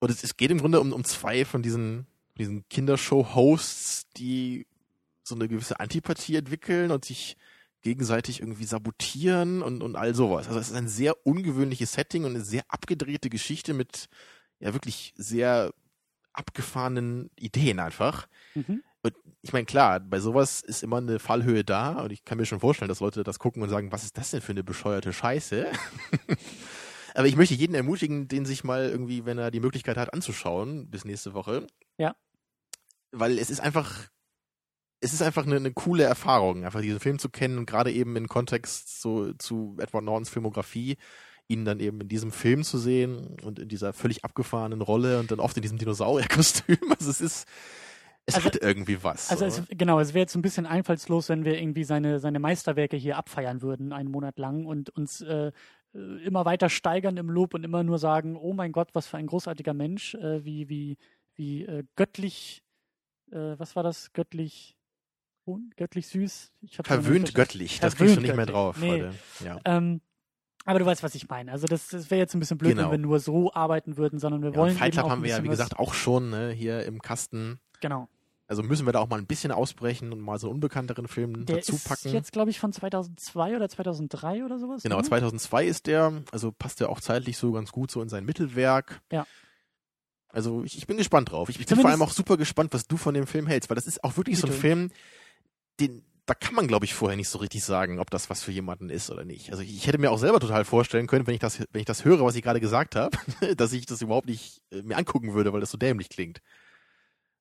Und es, es geht im Grunde um, um zwei von diesen, diesen Kindershow-Hosts, die so eine gewisse Antipathie entwickeln und sich gegenseitig irgendwie sabotieren und, und all sowas. Also es ist ein sehr ungewöhnliches Setting und eine sehr abgedrehte Geschichte mit ja wirklich sehr abgefahrenen Ideen einfach. Mhm. Ich meine, klar, bei sowas ist immer eine Fallhöhe da und ich kann mir schon vorstellen, dass Leute das gucken und sagen, was ist das denn für eine bescheuerte Scheiße? [LAUGHS] Aber ich möchte jeden ermutigen, den sich mal irgendwie, wenn er die Möglichkeit hat, anzuschauen, bis nächste Woche. Ja. Weil es ist einfach, es ist einfach eine, eine coole Erfahrung, einfach diesen Film zu kennen und gerade eben im Kontext so, zu Edward Nortons Filmografie, ihn dann eben in diesem Film zu sehen und in dieser völlig abgefahrenen Rolle und dann oft in diesem Dinosaurierkostüm. [LAUGHS] Also es ist, es Also- hat irgendwie was. Also so. es, genau, es wäre jetzt ein bisschen einfallslos, wenn wir irgendwie seine, seine Meisterwerke hier abfeiern würden, einen Monat lang und uns äh, äh, immer weiter steigern im Lob und immer nur sagen, oh mein Gott, was für ein großartiger Mensch, äh, wie, wie, wie äh, göttlich, äh, was war das? Göttlich, göttlich süß? Ich Verwöhnt göttlich, das kriegst du nicht mehr göttlich. drauf Nee. Ja. Ähm, aber du weißt, was ich meine. Also das, das wäre jetzt ein bisschen blöd, Genau. wenn wir nur so arbeiten würden, sondern wir Ja, wollen Fight Club haben wir ja, wie gesagt, auch schon ne, hier im Kasten. Genau. Also müssen wir da auch mal ein bisschen ausbrechen und mal so einen unbekannteren Film Der dazu ist packen. jetzt, glaube ich, von 2002 oder 2003 oder sowas. Genau, ne? 2002 ist der, also passt der auch zeitlich so ganz gut so in sein Mittelwerk. Ja. Also ich, ich bin gespannt drauf. Ich, ich bin vor allem auch super gespannt, was du von dem Film hältst, weil das ist auch wirklich so ein. Film, den, da kann man, glaube ich, vorher nicht so richtig sagen, ob das was für jemanden ist oder nicht. Also ich, ich hätte mir auch selber total vorstellen können, wenn ich das, wenn ich das höre, was ich gerade gesagt habe, [LAUGHS] dass ich das überhaupt nicht äh, mir angucken würde, weil das so dämlich klingt.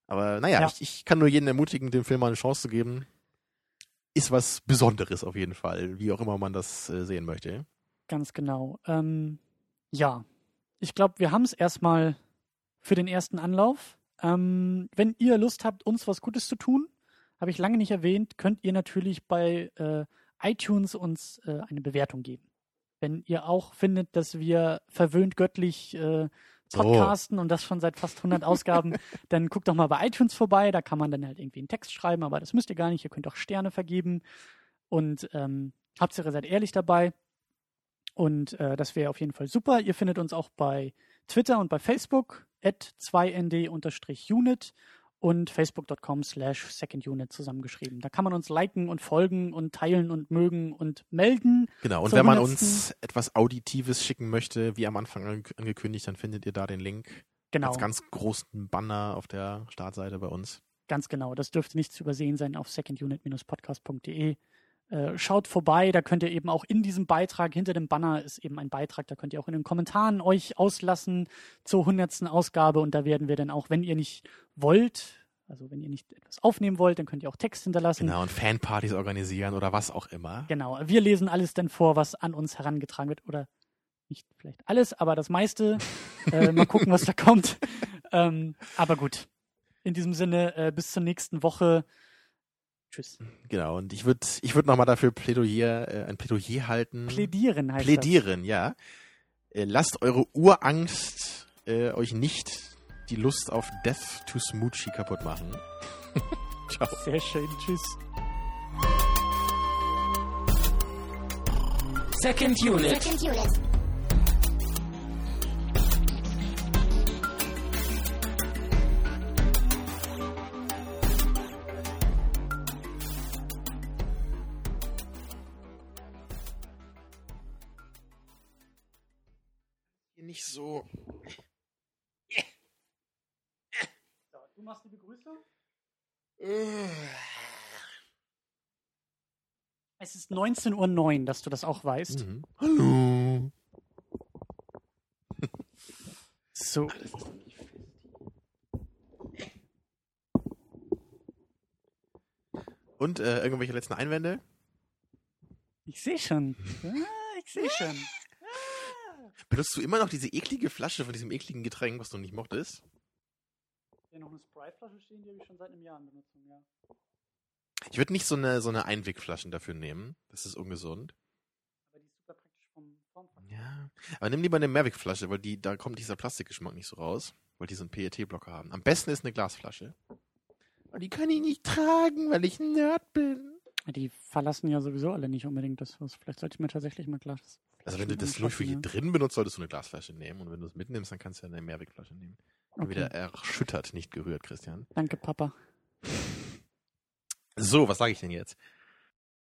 Aber naja, Ja. ich, ich kann nur jeden ermutigen, dem Film mal eine Chance zu geben. Ist was Besonderes auf jeden Fall, wie auch immer man das äh, sehen möchte. Ganz genau. Ähm, ja, ich glaube, wir haben es erstmal für den ersten Anlauf. Ähm, wenn ihr Lust habt, uns was Gutes zu tun, habe ich lange nicht erwähnt, könnt ihr natürlich bei äh, iTunes uns äh, eine Bewertung geben. Wenn ihr auch findet, dass wir verwöhnt göttlich äh, So. podcasten und das schon seit fast 100 Ausgaben, [LAUGHS] dann guckt doch mal bei iTunes vorbei. Da kann man dann halt irgendwie einen Text schreiben, aber das müsst ihr gar nicht. Ihr könnt auch Sterne vergeben. Und ähm, Hauptsache seid ehrlich dabei. Und äh, das wäre auf jeden Fall super. Ihr findet uns auch bei Twitter und bei Facebook at 2nd-unit und facebook.com slash secondunit zusammengeschrieben. Da kann man uns liken und folgen und teilen und mögen und melden. Genau, und Zur wenn man 100. uns etwas Auditives schicken möchte, wie am Anfang ange- angekündigt, dann findet ihr da den Link Genau, als ganz großen Banner auf der Startseite bei uns. ganz genau. Das dürfte nicht zu übersehen sein auf secondunit-podcast.de. Äh, schaut vorbei, da könnt ihr eben auch in diesem Beitrag, hinter dem Banner ist eben ein Beitrag, da könnt ihr auch in den Kommentaren euch auslassen zur hundertsten Ausgabe und da werden wir dann auch, wenn ihr nicht wollt, also wenn ihr nicht etwas aufnehmen wollt, dann könnt ihr auch Text hinterlassen. Genau, und Fanpartys organisieren oder was auch immer. Genau, wir lesen alles dann vor, was an uns herangetragen wird. Oder nicht vielleicht alles, aber das meiste. [LAUGHS] äh, mal gucken, was da kommt. Ähm, aber gut. In diesem Sinne, äh, bis zur nächsten Woche. Tschüss. Genau, und ich würde ich würd nochmal dafür Plädoyer, äh, ein Plädoyer halten. Plädieren heißt Plädieren, ja. Äh, lasst eure Urangst äh, euch nicht die Lust auf Death to Smoochie kaputt machen. [LAUGHS] Ciao. das. Sehr schön. Tschüss. Second Unit. Second unit. Nicht so. So, du machst die Begrüßung. Es ist 19.09 Uhr, dass du das auch weißt. Mhm. Hallo. So. Und äh, irgendwelche letzten Einwände? Ich sehe schon. Ah, ich sehe schon. Benutzt du immer noch diese eklige Flasche von diesem ekligen Getränk, was du nicht mochtest? Hier noch eine Sprite-Flasche stehen, die habe ich schon seit einem Jahr in Benutzung, ja. Ich würde nicht so eine, so eine Einwegflaschen dafür nehmen. Das ist ungesund. Aber die ist super praktisch vom Formfaktor. Ja. Aber nimm lieber eine Mehrwegflasche, weil die, da kommt dieser Plastikgeschmack nicht so raus, weil die so einen PET-Blocker haben. Am besten ist eine Glasflasche. Aber die kann ich nicht tragen, weil ich ein Nerd bin. Die verlassen ja sowieso alle nicht unbedingt das Haus. Vielleicht sollte ich mir tatsächlich mal Glas. Also wenn du das anschaffen, drin benutzt, solltest du eine Glasflasche nehmen. Und wenn du es mitnimmst, dann kannst du ja eine Mehrwegflasche nehmen. okay. Wieder erschüttert, nicht gerührt, Christian. Danke, Papa. So, was sage ich denn jetzt?